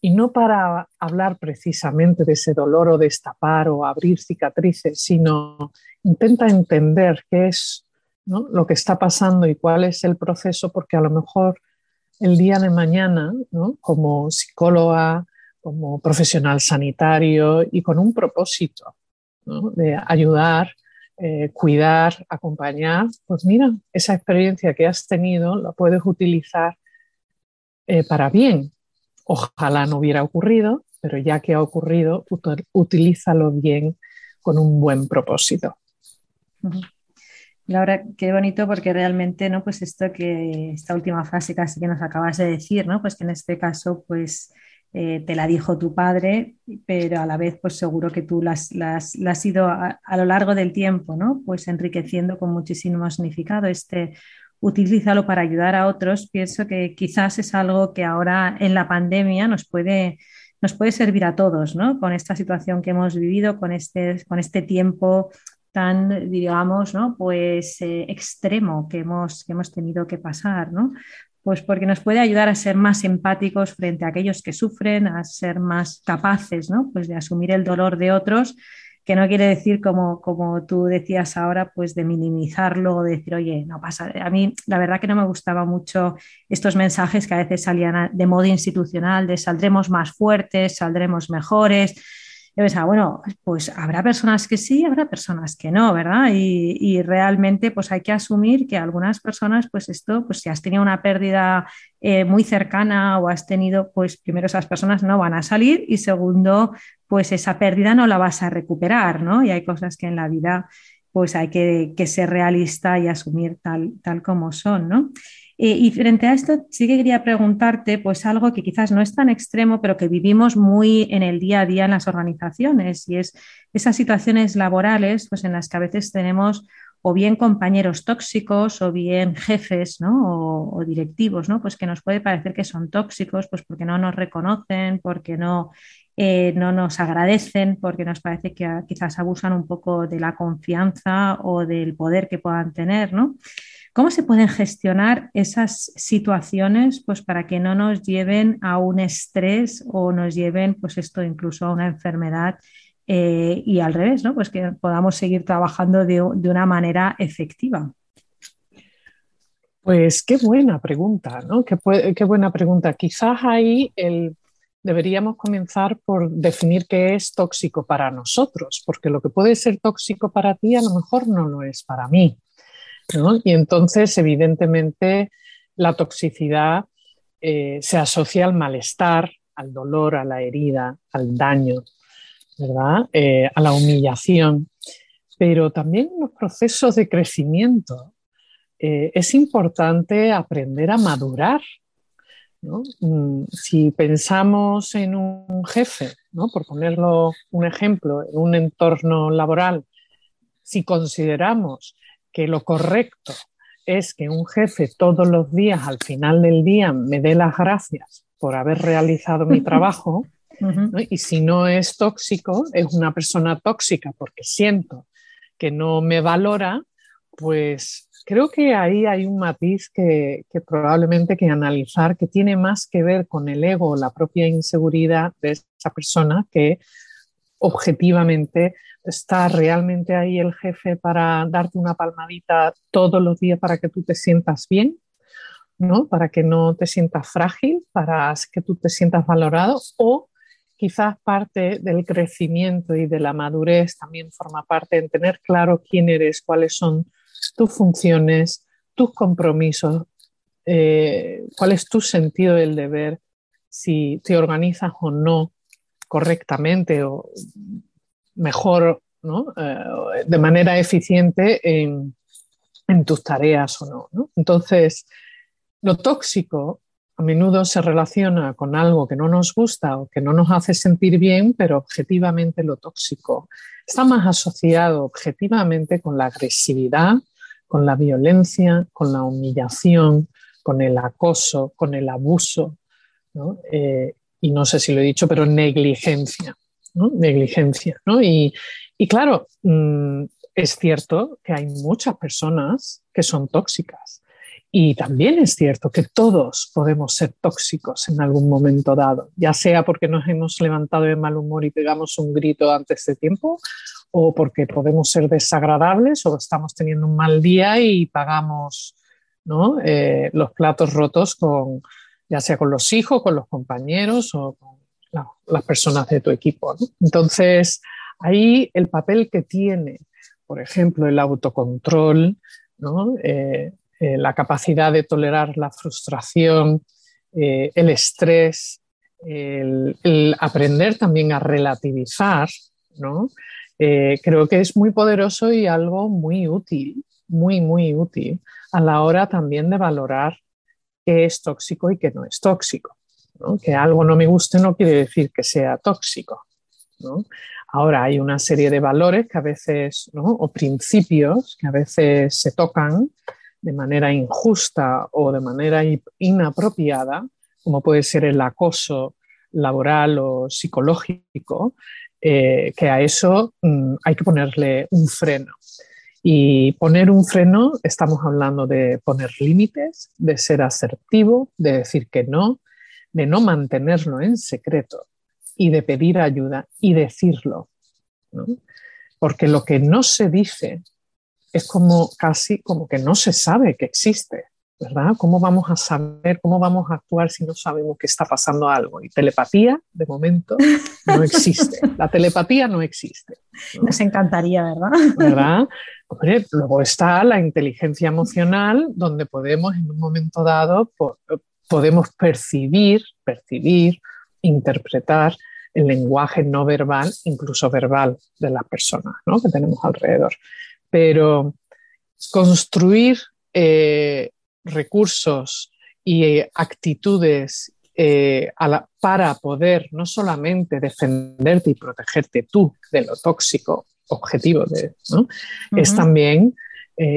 y no para hablar precisamente de ese dolor o destapar o abrir cicatrices, sino intenta entender qué es lo que está pasando y cuál es el proceso, porque a lo mejor el día de mañana, como psicóloga, como profesional sanitario y con un propósito de ayudar, eh, cuidar, acompañar, pues mira, esa experiencia que has tenido la puedes utilizar eh, para bien. Ojalá no hubiera ocurrido, pero ya que ha ocurrido, utilízalo bien con un buen propósito. Laura, qué bonito porque realmente, ¿no? Pues esto que, esta última frase casi que nos acabas de decir, ¿no? Pues que en este caso, pues eh, te la dijo tu padre, pero a la vez, pues seguro que tú la has ido a, lo largo del tiempo, ¿no? Pues enriqueciendo con muchísimo significado. Este utilízalo para ayudar a otros, pienso que quizás es algo que ahora en la pandemia nos puede, nos puede servir a todos, ¿no? Con esta situación que hemos vivido, con este, con este tiempo tan, digamos, ¿no? pues eh, extremo que hemos, que hemos tenido que pasar, ¿no? Pues porque nos puede ayudar a ser más empáticos frente a aquellos que sufren, a ser más capaces, ¿no? Pues de asumir el dolor de otros, que no quiere decir, como, como tú decías ahora, pues de minimizarlo o de decir, oye, no pasa. A mí, la verdad que no me gustaba mucho estos mensajes que a veces salían de modo institucional, de saldremos más fuertes, saldremos mejores yo pensaba, bueno, pues habrá personas que sí, habrá personas que no, ¿verdad? Y, realmente pues hay que asumir que algunas personas, pues esto, pues si has tenido una pérdida eh, muy cercana o has tenido, pues primero esas personas no van a salir y segundo, pues esa pérdida no la vas a recuperar, ¿no? Y hay cosas que en la vida pues hay que, que ser realista y asumir tal, tal como son, ¿no? Y frente a esto, sí que quería preguntarte, pues algo que quizás no es tan extremo, pero que vivimos muy en el día a día en las organizaciones, y es esas situaciones laborales, pues en las que a veces tenemos o bien compañeros tóxicos o bien jefes o, directivos, ¿no? pues que nos puede parecer que son tóxicos, pues porque no nos reconocen, porque no, eh, no nos agradecen, porque nos parece que quizás abusan un poco de la confianza o del poder que puedan tener. ¿no? ¿Cómo se pueden gestionar esas situaciones pues, para que no nos lleven a un estrés o nos lleven pues, esto incluso a una enfermedad eh, y al revés, ¿no? pues que podamos seguir trabajando de, una manera efectiva? Pues qué buena pregunta, ¿no? Qué, buena pregunta. Quizás ahí deberíamos comenzar por definir qué es tóxico para nosotros, porque lo que puede ser tóxico para ti a lo mejor no lo es para mí. Y entonces, evidentemente, la toxicidad eh, se asocia al malestar, al dolor, a la herida, al daño, ¿verdad? Eh, a la humillación. Pero también en los procesos de crecimiento eh, es importante aprender a madurar. Mm, si pensamos en un jefe, por ponerlo un ejemplo, en un entorno laboral Si consideramos que lo correcto es que un jefe todos los días, al final del día, me dé las gracias por haber realizado mi trabajo, y si no es tóxico, es una persona tóxica porque siento que no me valora, pues creo que ahí hay un matiz que, probablemente hay que analizar que tiene más que ver con el ego, la propia inseguridad de esa persona que objetivamente está realmente ahí el jefe para darte una palmadita todos los días para que tú te sientas bien, ¿no? Para que no te sientas frágil, para que tú te sientas valorado o quizás parte del crecimiento y de la madurez también forma parte en tener claro quién eres, cuáles son tus funciones, tus compromisos, eh, cuál es tu sentido del deber, si te organizas o no correctamente o mejor, eh, de manera eficiente en, tus tareas o no. Entonces, lo tóxico a menudo se relaciona con algo que no nos gusta o que no nos hace sentir bien, pero objetivamente lo tóxico está más asociado objetivamente con la agresividad, con la violencia, con la humillación, con el acoso, con el abuso, eh, y no sé si lo he dicho, pero negligencia, negligencia. Y, claro, mm, es cierto que hay muchas personas que son tóxicas, y también es cierto que todos podemos ser tóxicos en algún momento dado, ya sea porque nos hemos levantado de mal humor y pegamos un grito antes de tiempo, o porque podemos ser desagradables o estamos teniendo un mal día y pagamos eh, los platos rotos con, ya sea con los hijos, con los compañeros o con las personas de tu equipo. Entonces, ahí el papel que tiene, por ejemplo, el autocontrol, ¿no? Eh, eh, la capacidad de tolerar la frustración, eh, el estrés, el, aprender también a relativizar, eh, creo que es muy poderoso y algo muy útil, muy, muy útil a la hora también de valorar es tóxico y qué no es tóxico. Que algo no me guste no quiere decir que sea tóxico. Ahora hay una serie de valores que a veces, o principios que a veces se tocan de manera injusta o de manera inapropiada, como puede ser el acoso laboral o psicológico, eh, que a eso mm, hay que ponerle un freno. Y poner un freno, estamos hablando de poner límites, de ser asertivo, de decir que no, de no mantenerlo en secreto y de pedir ayuda y decirlo. Porque lo que no se dice es como casi como que no se sabe que existe, ¿verdad? ¿Cómo vamos a saber, cómo vamos a actuar si no sabemos que está pasando algo? Y telepatía, de momento, no existe. La telepatía no existe. Nos encantaría, ¿verdad? ¿Verdad? luego está la inteligencia emocional, donde podemos en un momento dado podemos percibir, percibir, interpretar el lenguaje no verbal, incluso verbal de las personas ¿no? que tenemos alrededor pero construir eh, recursos y eh, actitudes eh, para poder no solamente defenderte y protegerte tú de lo tóxico objetivo, de, es también,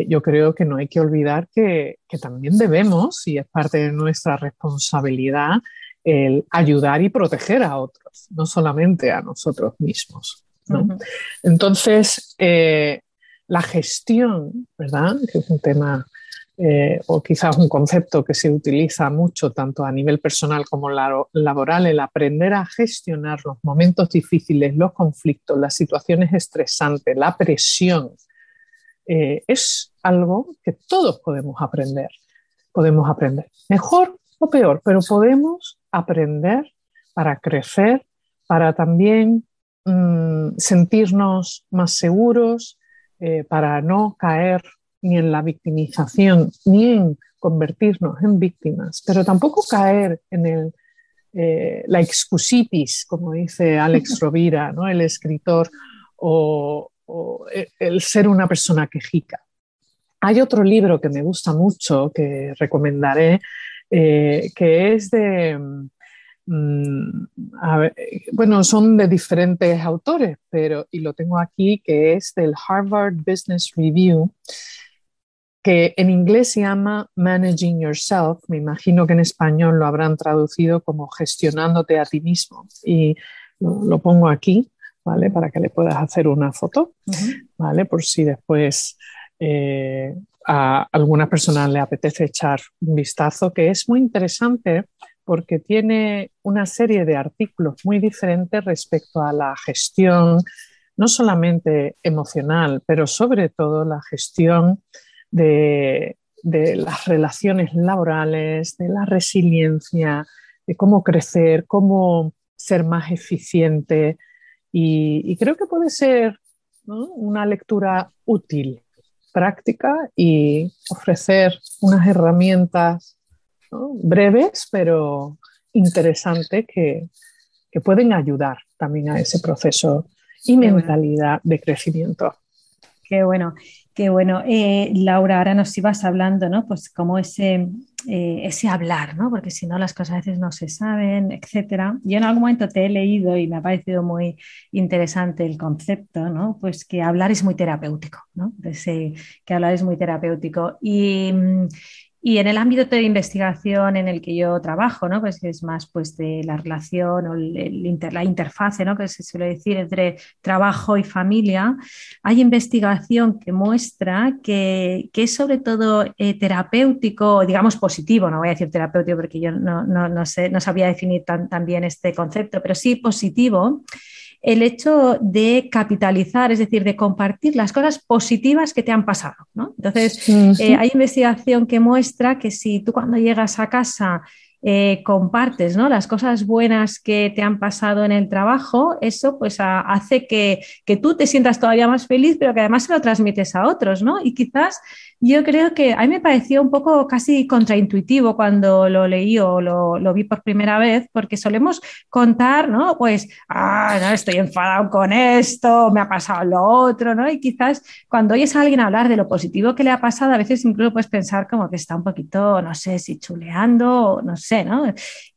yo creo que no hay que olvidar que, también debemos, y es parte de nuestra responsabilidad, el ayudar y proteger a otros, no solamente a nosotros mismos. Entonces, la gestión, ¿verdad? Que es un tema eh, o quizás un concepto que se utiliza mucho tanto a nivel personal como laboral, el aprender a gestionar los momentos difíciles, los conflictos, las situaciones estresantes, la presión, eh, es algo que todos podemos aprender. Podemos aprender mejor o peor, pero podemos aprender para crecer, para también mm, sentirnos más seguros, eh, para no caer ni en la victimización ni en convertirnos en víctimas, pero tampoco caer en el, eh, la excusitis, como dice Alex Rovira, ¿no? el escritor, o, el ser una persona quejica. Hay otro libro que me gusta mucho, que recomendaré, eh, que es de Mm, bueno, son de diferentes autores, pero y lo tengo aquí que es del Harvard Business Review, que en inglés se llama Managing Yourself. Me imagino que en español lo habrán traducido como gestionándote a ti mismo. Y lo, pongo aquí, ¿vale? Para que le puedas hacer una foto, ¿vale? Por si después eh, a alguna persona le apetece echar un vistazo, que es muy interesante porque tiene una serie de artículos muy diferentes respecto a la gestión, no solamente emocional, pero sobre todo la gestión de, las relaciones laborales, de la resiliencia, de cómo crecer, cómo ser más eficiente. Y, creo que puede ser una lectura útil, práctica y ofrecer unas herramientas breves, pero interesantes que, pueden ayudar también a ese proceso y mentalidad de crecimiento. Qué bueno, qué bueno. Eh, Laura, ahora nos ibas hablando, ¿no? Pues como ese, eh, ese hablar, ¿no? Porque si no las cosas a veces no se saben, etcétera. Yo en algún momento te he leído y me ha parecido muy interesante el concepto, ¿no? Pues que hablar es muy terapéutico, ¿no? que hablar es muy terapéutico. Y, mm, y en el ámbito de investigación en el que yo trabajo, ¿no? pues es más pues, de la relación o la interfase ¿no? que se suele decir entre trabajo y familia, hay investigación que muestra que, es sobre todo eh, terapéutico, digamos positivo, no voy a decir terapéutico porque yo no, no, sé, no sabía definir tan, tan bien este concepto, pero sí positivo el hecho de capitalizar, es decir, de compartir las cosas positivas que te han pasado. Entonces, eh, hay investigación que muestra que si tú cuando llegas a casa eh, compartes ¿no? las cosas buenas que te han pasado en el trabajo, eso pues hace que, que, tú te sientas todavía más feliz, pero que además se lo transmites a otros, ¿no? Y quizás yo creo que a mí me pareció un poco casi contraintuitivo cuando lo leí o lo, vi por primera vez, porque solemos contar, ¿no? Pues, ah, no, estoy enfadado con esto, me ha pasado lo otro, ¿no? Y quizás cuando oyes a alguien hablar de lo positivo que le ha pasado, a veces incluso puedes pensar como que está un poquito, no sé, si chuleando, no sé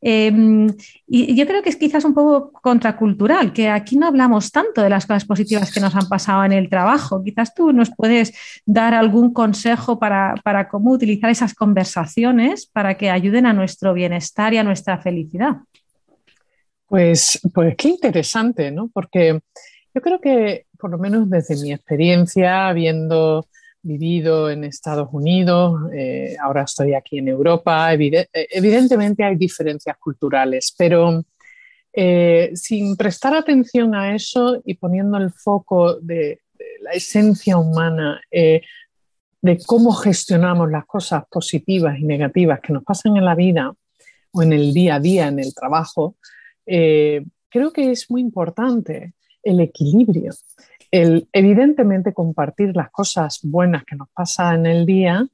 Em, y yo creo que es quizás un poco contracultural, que aquí no hablamos tanto de las cosas positivas que nos han pasado en el trabajo. Quizás tú nos puedes dar algún consejo para, cómo utilizar esas conversaciones para que ayuden a nuestro bienestar y a nuestra felicidad. Pues, pues qué interesante, ¿no? Porque yo creo que, por lo menos desde mi experiencia, viendo vivido en Estados Unidos, eh, ahora estoy aquí en Europa. Eh, evidentemente hay diferencias culturales, pero eh, sin prestar atención a eso y poniendo el foco de, la esencia humana, de cómo gestionamos las cosas positivas y negativas que nos pasan en la vida o en el día a día, en el trabajo, creo que es muy importante el equilibrio evidentemente compartir las cosas buenas que nos pasan en el día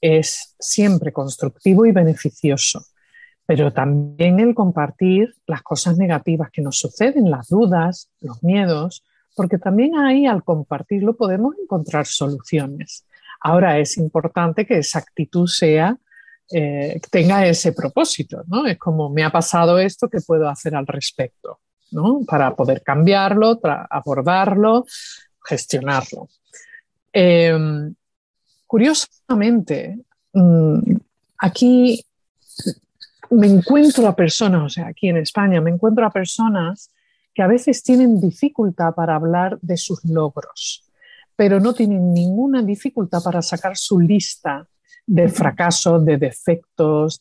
es siempre constructivo y beneficioso, pero también el compartir las cosas negativas que nos suceden, las dudas, los miedos, porque también ahí al compartirlo podemos encontrar soluciones. Ahora es importante que esa actitud eh, tenga ese propósito, ¿no? Es como me ha pasado esto, ¿qué puedo hacer al respecto? para poder cambiarlo, abordarlo, gestionarlo. Em, curiosamente, mm, aquí me encuentro a personas, o sea, aquí en España me encuentro a personas que a veces tienen dificultad para hablar de sus logros, pero no tienen ninguna dificultad para sacar su lista de fracasos, de defectos.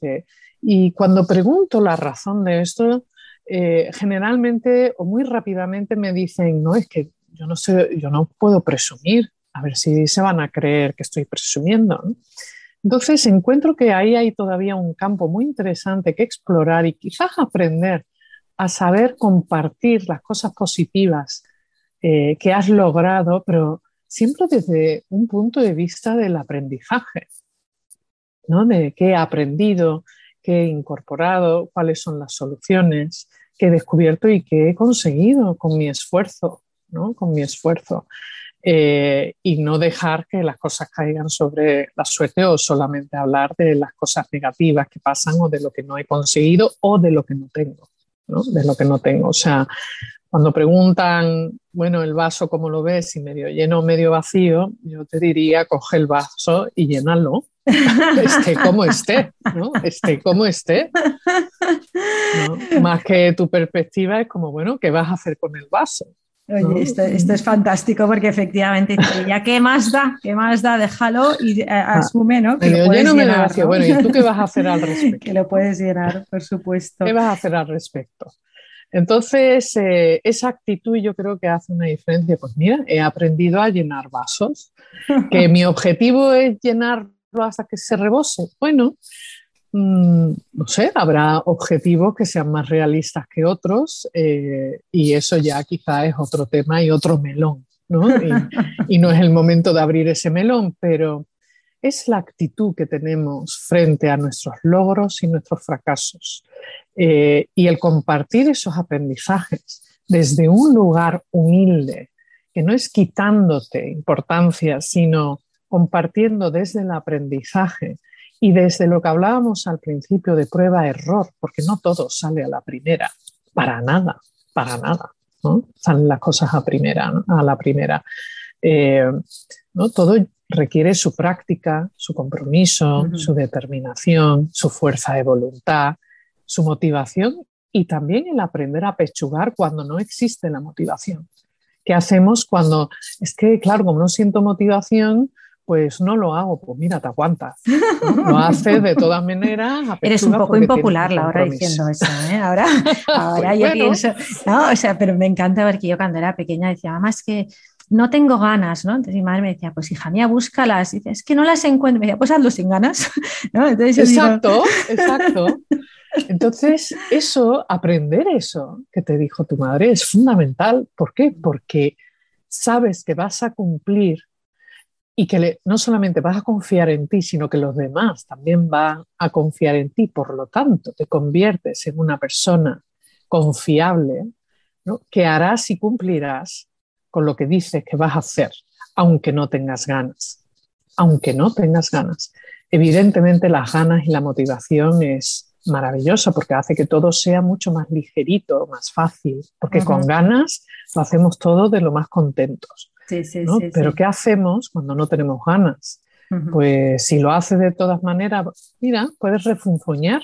Y cuando pregunto la razón de esto, eh, generalmente o muy rápidamente me dicen, no, es que yo no sé, yo no puedo presumir, a ver si se van a creer que estoy presumiendo. Entonces encuentro que ahí hay todavía un campo muy interesante que explorar y quizás aprender a saber compartir las cosas positivas eh, que has logrado, pero siempre desde un punto de vista del aprendizaje, ¿no? De qué he aprendido, qué he incorporado, cuáles son las soluciones, que he descubierto y que he conseguido con mi esfuerzo, ¿no? Con mi esfuerzo. Eh, y no dejar que las cosas caigan sobre la suerte o solamente hablar de las cosas negativas que pasan o de lo que no he conseguido o de lo que no tengo. De lo que no tengo. O sea, cuando preguntan, bueno, el vaso, ¿cómo lo ves? Si medio lleno o medio vacío, yo te diría, coge el vaso y llénalo. esté como esté, ¿no? Esté como esté. Más que tu perspectiva es como, bueno, ¿qué vas a hacer con el vaso? Oye, esto, es fantástico porque efectivamente, ya qué más da, qué más da, déjalo y eh, ah, asume, ¿no? Que lo puedes llenar, Bueno, ¿y tú qué vas a hacer al respecto? que lo puedes llenar, por supuesto. ¿Qué vas a hacer al respecto? Entonces, eh, esa actitud yo creo que hace una diferencia. Pues mira, he aprendido a llenar vasos, que mi objetivo es llenarlo hasta que se rebose. Bueno, no sé, habrá objetivos que sean más realistas que otros eh, y eso ya quizá es otro tema y otro melón, ¿no? Y, no es el momento de abrir ese melón, pero es la actitud que tenemos frente a nuestros logros y nuestros fracasos eh, y el compartir esos aprendizajes desde un lugar humilde, que no es quitándote importancia, sino compartiendo desde el aprendizaje y desde lo que hablábamos al principio de prueba-error, porque no todo sale a la primera, para nada, para nada, ¿no? Salen las cosas a, primera, a la primera. Eh, ¿no? Todo requiere su práctica, su compromiso, su determinación, su fuerza de voluntad, su motivación y también el aprender a pechugar cuando no existe la motivación. ¿Qué hacemos cuando es que, claro, como no siento motivación, pues no lo hago, pues mira, te aguantas. Lo haces de todas maneras. Eres un poco impopular, Laura, diciendo eso. ¿eh? Ahora, ahora yo pienso, no, o sea, pero me encanta ver que yo cuando era pequeña decía, mamá, es que no tengo ganas, ¿no? Entonces mi madre me decía, pues hija mía, búscalas. Y dice, es que no las encuentro. Me decía, pues hazlo sin ganas, ¿no? exacto, exacto. Entonces, eso, aprender eso que te dijo tu madre es fundamental. ¿Por qué? Porque sabes que vas a cumplir y que no solamente vas a confiar en ti, sino que los demás también van a confiar en ti. Por lo tanto, te conviertes en una persona confiable que harás y cumplirás con lo que dices que vas a hacer, aunque no tengas ganas. Aunque no tengas ganas. Evidentemente las ganas y la motivación es maravillosa porque hace que todo sea mucho más ligerito, más fácil, porque con ganas lo hacemos todo de lo más contentos. Pero ¿qué hacemos cuando no tenemos ganas? Pues si lo haces de todas maneras, mira, puedes refunfuñar,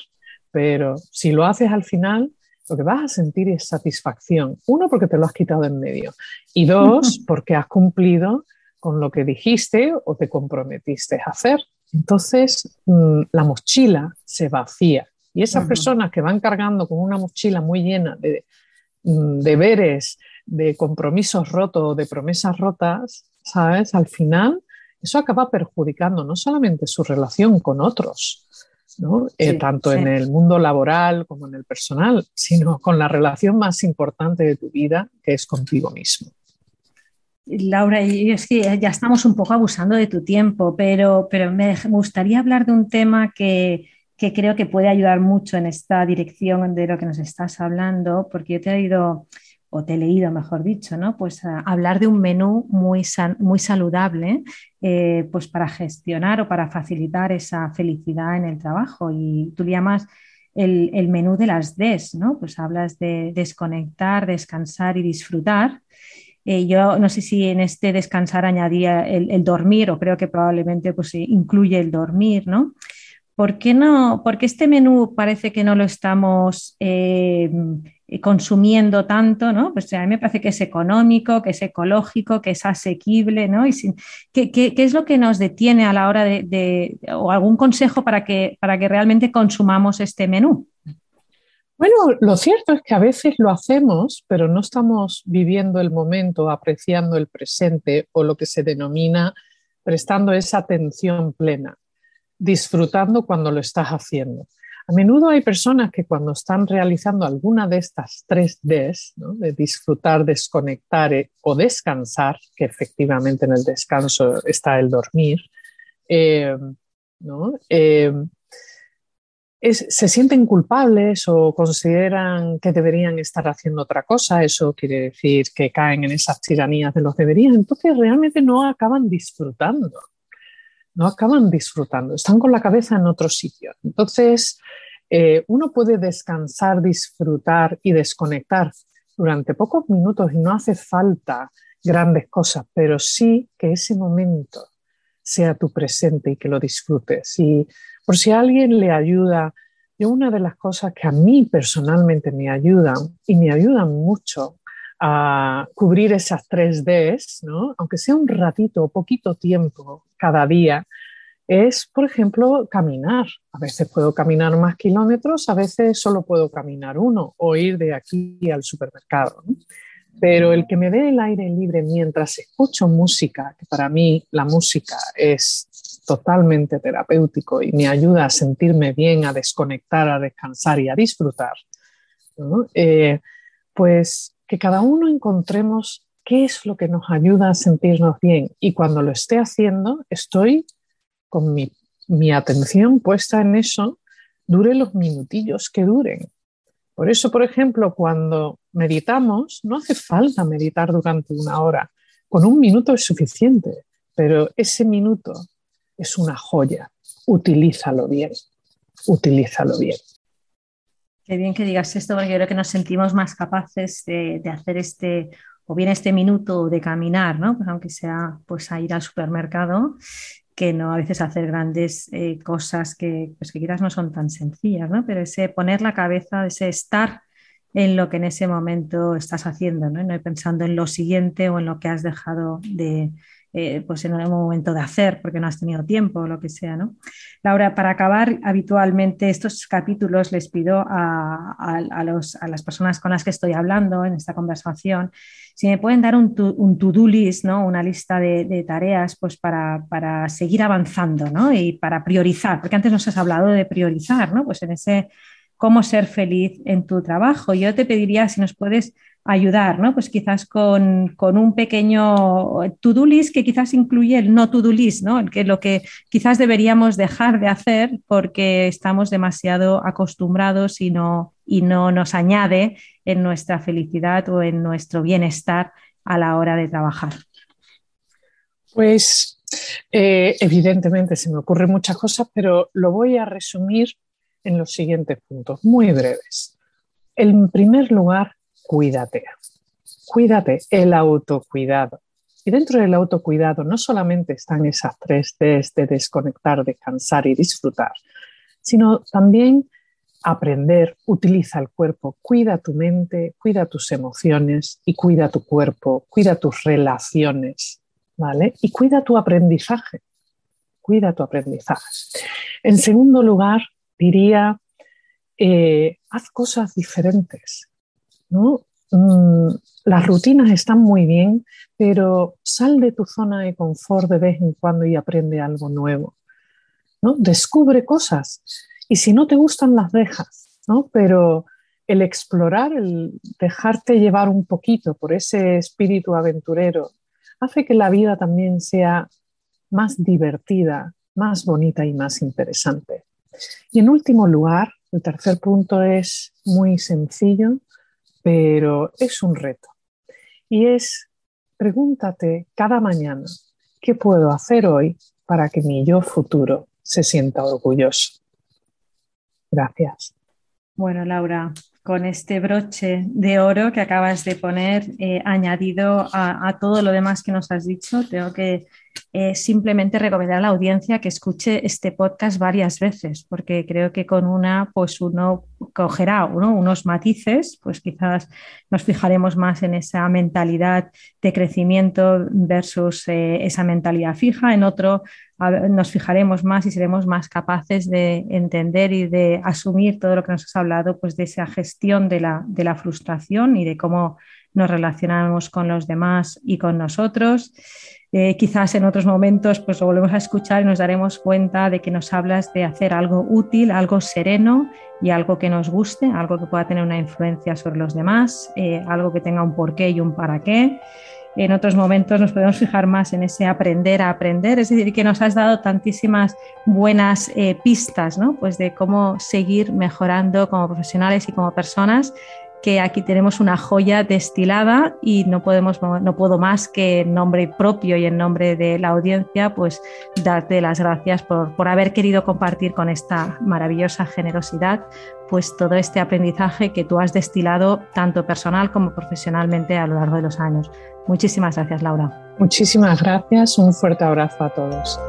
pero si lo haces al final, lo que vas a sentir es satisfacción. Uno, porque te lo has quitado en medio. Y dos, porque has cumplido con lo que dijiste o te comprometiste a hacer. Entonces, mm, la mochila se vacía. Y esas personas que van cargando con una mochila muy llena de mm, deberes, de compromisos rotos, de promesas rotas, ¿sabes? Al final, eso acaba perjudicando no solamente su relación con otros, ¿no? Eh, tanto en el mundo laboral como en el personal, sino con la relación más importante de tu vida, que es contigo mismo. Laura, es que ya estamos un poco abusando de tu tiempo, pero, pero me gustaría hablar de un tema que, que creo que puede ayudar mucho en esta dirección de lo que nos estás hablando, porque yo te he ido o te he leído, mejor dicho, ¿no? Pues hablar de un menú muy, muy saludable eh, pues para gestionar o para facilitar esa felicidad en el trabajo. Y tú llamas el, menú de las Ds, ¿no? Pues hablas de desconectar, descansar y disfrutar. Eh, yo no sé si en este descansar añadía el, dormir o creo que probablemente pues, incluye el dormir, ¿no? ¿Por qué no? Porque este menú parece que no lo estamos eh, consumiendo tanto, ¿no? Pues a mí me parece que es económico, que es ecológico, que es asequible, ¿no? Y ¿qué, es lo que nos detiene a la hora de, o algún consejo para que, para que realmente consumamos este menú? Bueno, lo cierto es que a veces lo hacemos, pero no estamos viviendo el momento, apreciando el presente o lo que se denomina prestando esa atención plena disfrutando cuando lo estás haciendo. A menudo hay personas que cuando están realizando alguna de estas tres Ds, de disfrutar, desconectar eh, o descansar, que efectivamente en el descanso está el dormir, eh, eh, se sienten culpables o consideran que deberían estar haciendo otra cosa, eso quiere decir que caen en esas tiranías de los deberían, entonces realmente no acaban disfrutando no acaban disfrutando, están con la cabeza en otro sitio. Entonces, eh, uno puede descansar, disfrutar y desconectar durante pocos minutos y no hace falta grandes cosas, pero sí que ese momento sea tu presente y que lo disfrutes. Y por si alguien le ayuda, yo una de las cosas que a mí personalmente me ayudan y me ayudan mucho a cubrir esas tres Ds, ¿no? aunque sea un ratito o poquito tiempo cada día, es, por ejemplo, caminar. A veces puedo caminar más kilómetros, a veces solo puedo caminar uno o ir de aquí al supermercado. Pero el que me dé el aire libre mientras escucho música, que para mí la música es totalmente terapéutico y me ayuda a sentirme bien, a desconectar, a descansar y a disfrutar, eh, pues que cada uno encontremos qué es lo que nos ayuda a sentirnos bien. Y cuando lo esté haciendo, estoy con mi, atención puesta en eso, dure los minutillos que duren. Por eso, por ejemplo, cuando meditamos, no hace falta meditar durante una hora. Con un minuto es suficiente, pero ese minuto es una joya. Utilízalo bien, utilízalo bien. Qué bien que digas esto, porque creo que nos sentimos más capaces de, hacer este, o bien este minuto de caminar, ¿no? Pues aunque sea pues a ir al supermercado, que no a veces hacer grandes eh, cosas que, pues que quizás no son tan sencillas, ¿no? Pero ese poner la cabeza, ese estar en lo que en ese momento estás haciendo, ¿no? no pensando en lo siguiente o en lo que has dejado de, eh, pues en un momento de hacer porque no has tenido tiempo o lo que sea. ¿no? Laura, para acabar, habitualmente estos capítulos les pido a, las personas con las que estoy hablando en esta conversación si me pueden dar un, to-do list, ¿no? una lista de, tareas pues para, seguir avanzando ¿no? y para priorizar, porque antes nos has hablado de priorizar, ¿no? pues en ese cómo ser feliz en tu trabajo. Yo te pediría si nos puedes ayudar, ¿no? Pues quizás con, un pequeño to-do list que quizás incluye el no to-do list, ¿no? El que lo que quizás deberíamos dejar de hacer porque estamos demasiado acostumbrados y no, y no nos añade en nuestra felicidad o en nuestro bienestar a la hora de trabajar. Pues eh, evidentemente se me ocurren muchas cosas, pero lo voy a resumir en los siguientes puntos, muy breves. En primer lugar, cuídate. Cuídate, el autocuidado. Y dentro del autocuidado no solamente están esas tres Ds de desconectar, descansar y disfrutar, sino también aprender, utiliza el cuerpo, cuida tu mente, cuida tus emociones y cuida tu cuerpo, cuida tus relaciones, ¿vale? Y cuida tu aprendizaje, cuida tu aprendizaje. En segundo lugar, diría, eh, haz cosas diferentes, Mm, las rutinas están muy bien, pero sal de tu zona de confort de vez en cuando y aprende algo nuevo. ¿no? Descubre cosas y si no te gustan las dejas, ¿no? pero el explorar, el dejarte llevar un poquito por ese espíritu aventurero, hace que la vida también sea más divertida, más bonita y más interesante. Y en último lugar, el tercer punto es muy sencillo, pero es un reto. Y es, pregúntate cada mañana, ¿qué puedo hacer hoy para que mi yo futuro se sienta orgulloso? Gracias. Bueno, Laura, con este broche de oro que acabas de poner, eh, añadido a, todo lo demás que nos has dicho, tengo que eh, simplemente recomendar a la audiencia que escuche este podcast varias veces, porque creo que con una, pues uno cogerá unos matices, pues quizás nos fijaremos más en esa mentalidad de crecimiento versus eh, esa mentalidad fija, en otro nos fijaremos más y seremos más capaces de entender y de asumir todo lo que nos has hablado, pues de esa gestión de la, de la frustración y de cómo nos relacionamos con los demás y con nosotros. Eh, quizás en otros momentos pues lo volvemos a escuchar y nos daremos cuenta de que nos hablas de hacer algo útil, algo sereno y algo que nos guste, algo que pueda tener una influencia sobre los demás, eh, algo que tenga un porqué y un para qué en otros momentos nos podemos fijar más en ese aprender a aprender, es decir, que nos has dado tantísimas buenas eh, pistas, ¿no? Pues de cómo seguir mejorando como profesionales y como personas que aquí tenemos una joya destilada y no, podemos, no puedo más que en nombre propio y en nombre de la audiencia, pues darte las gracias por, por haber querido compartir con esta maravillosa generosidad pues todo este aprendizaje que tú has destilado tanto personal como profesionalmente a lo largo de los años. Muchísimas gracias, Laura. Muchísimas gracias, un fuerte abrazo a todos.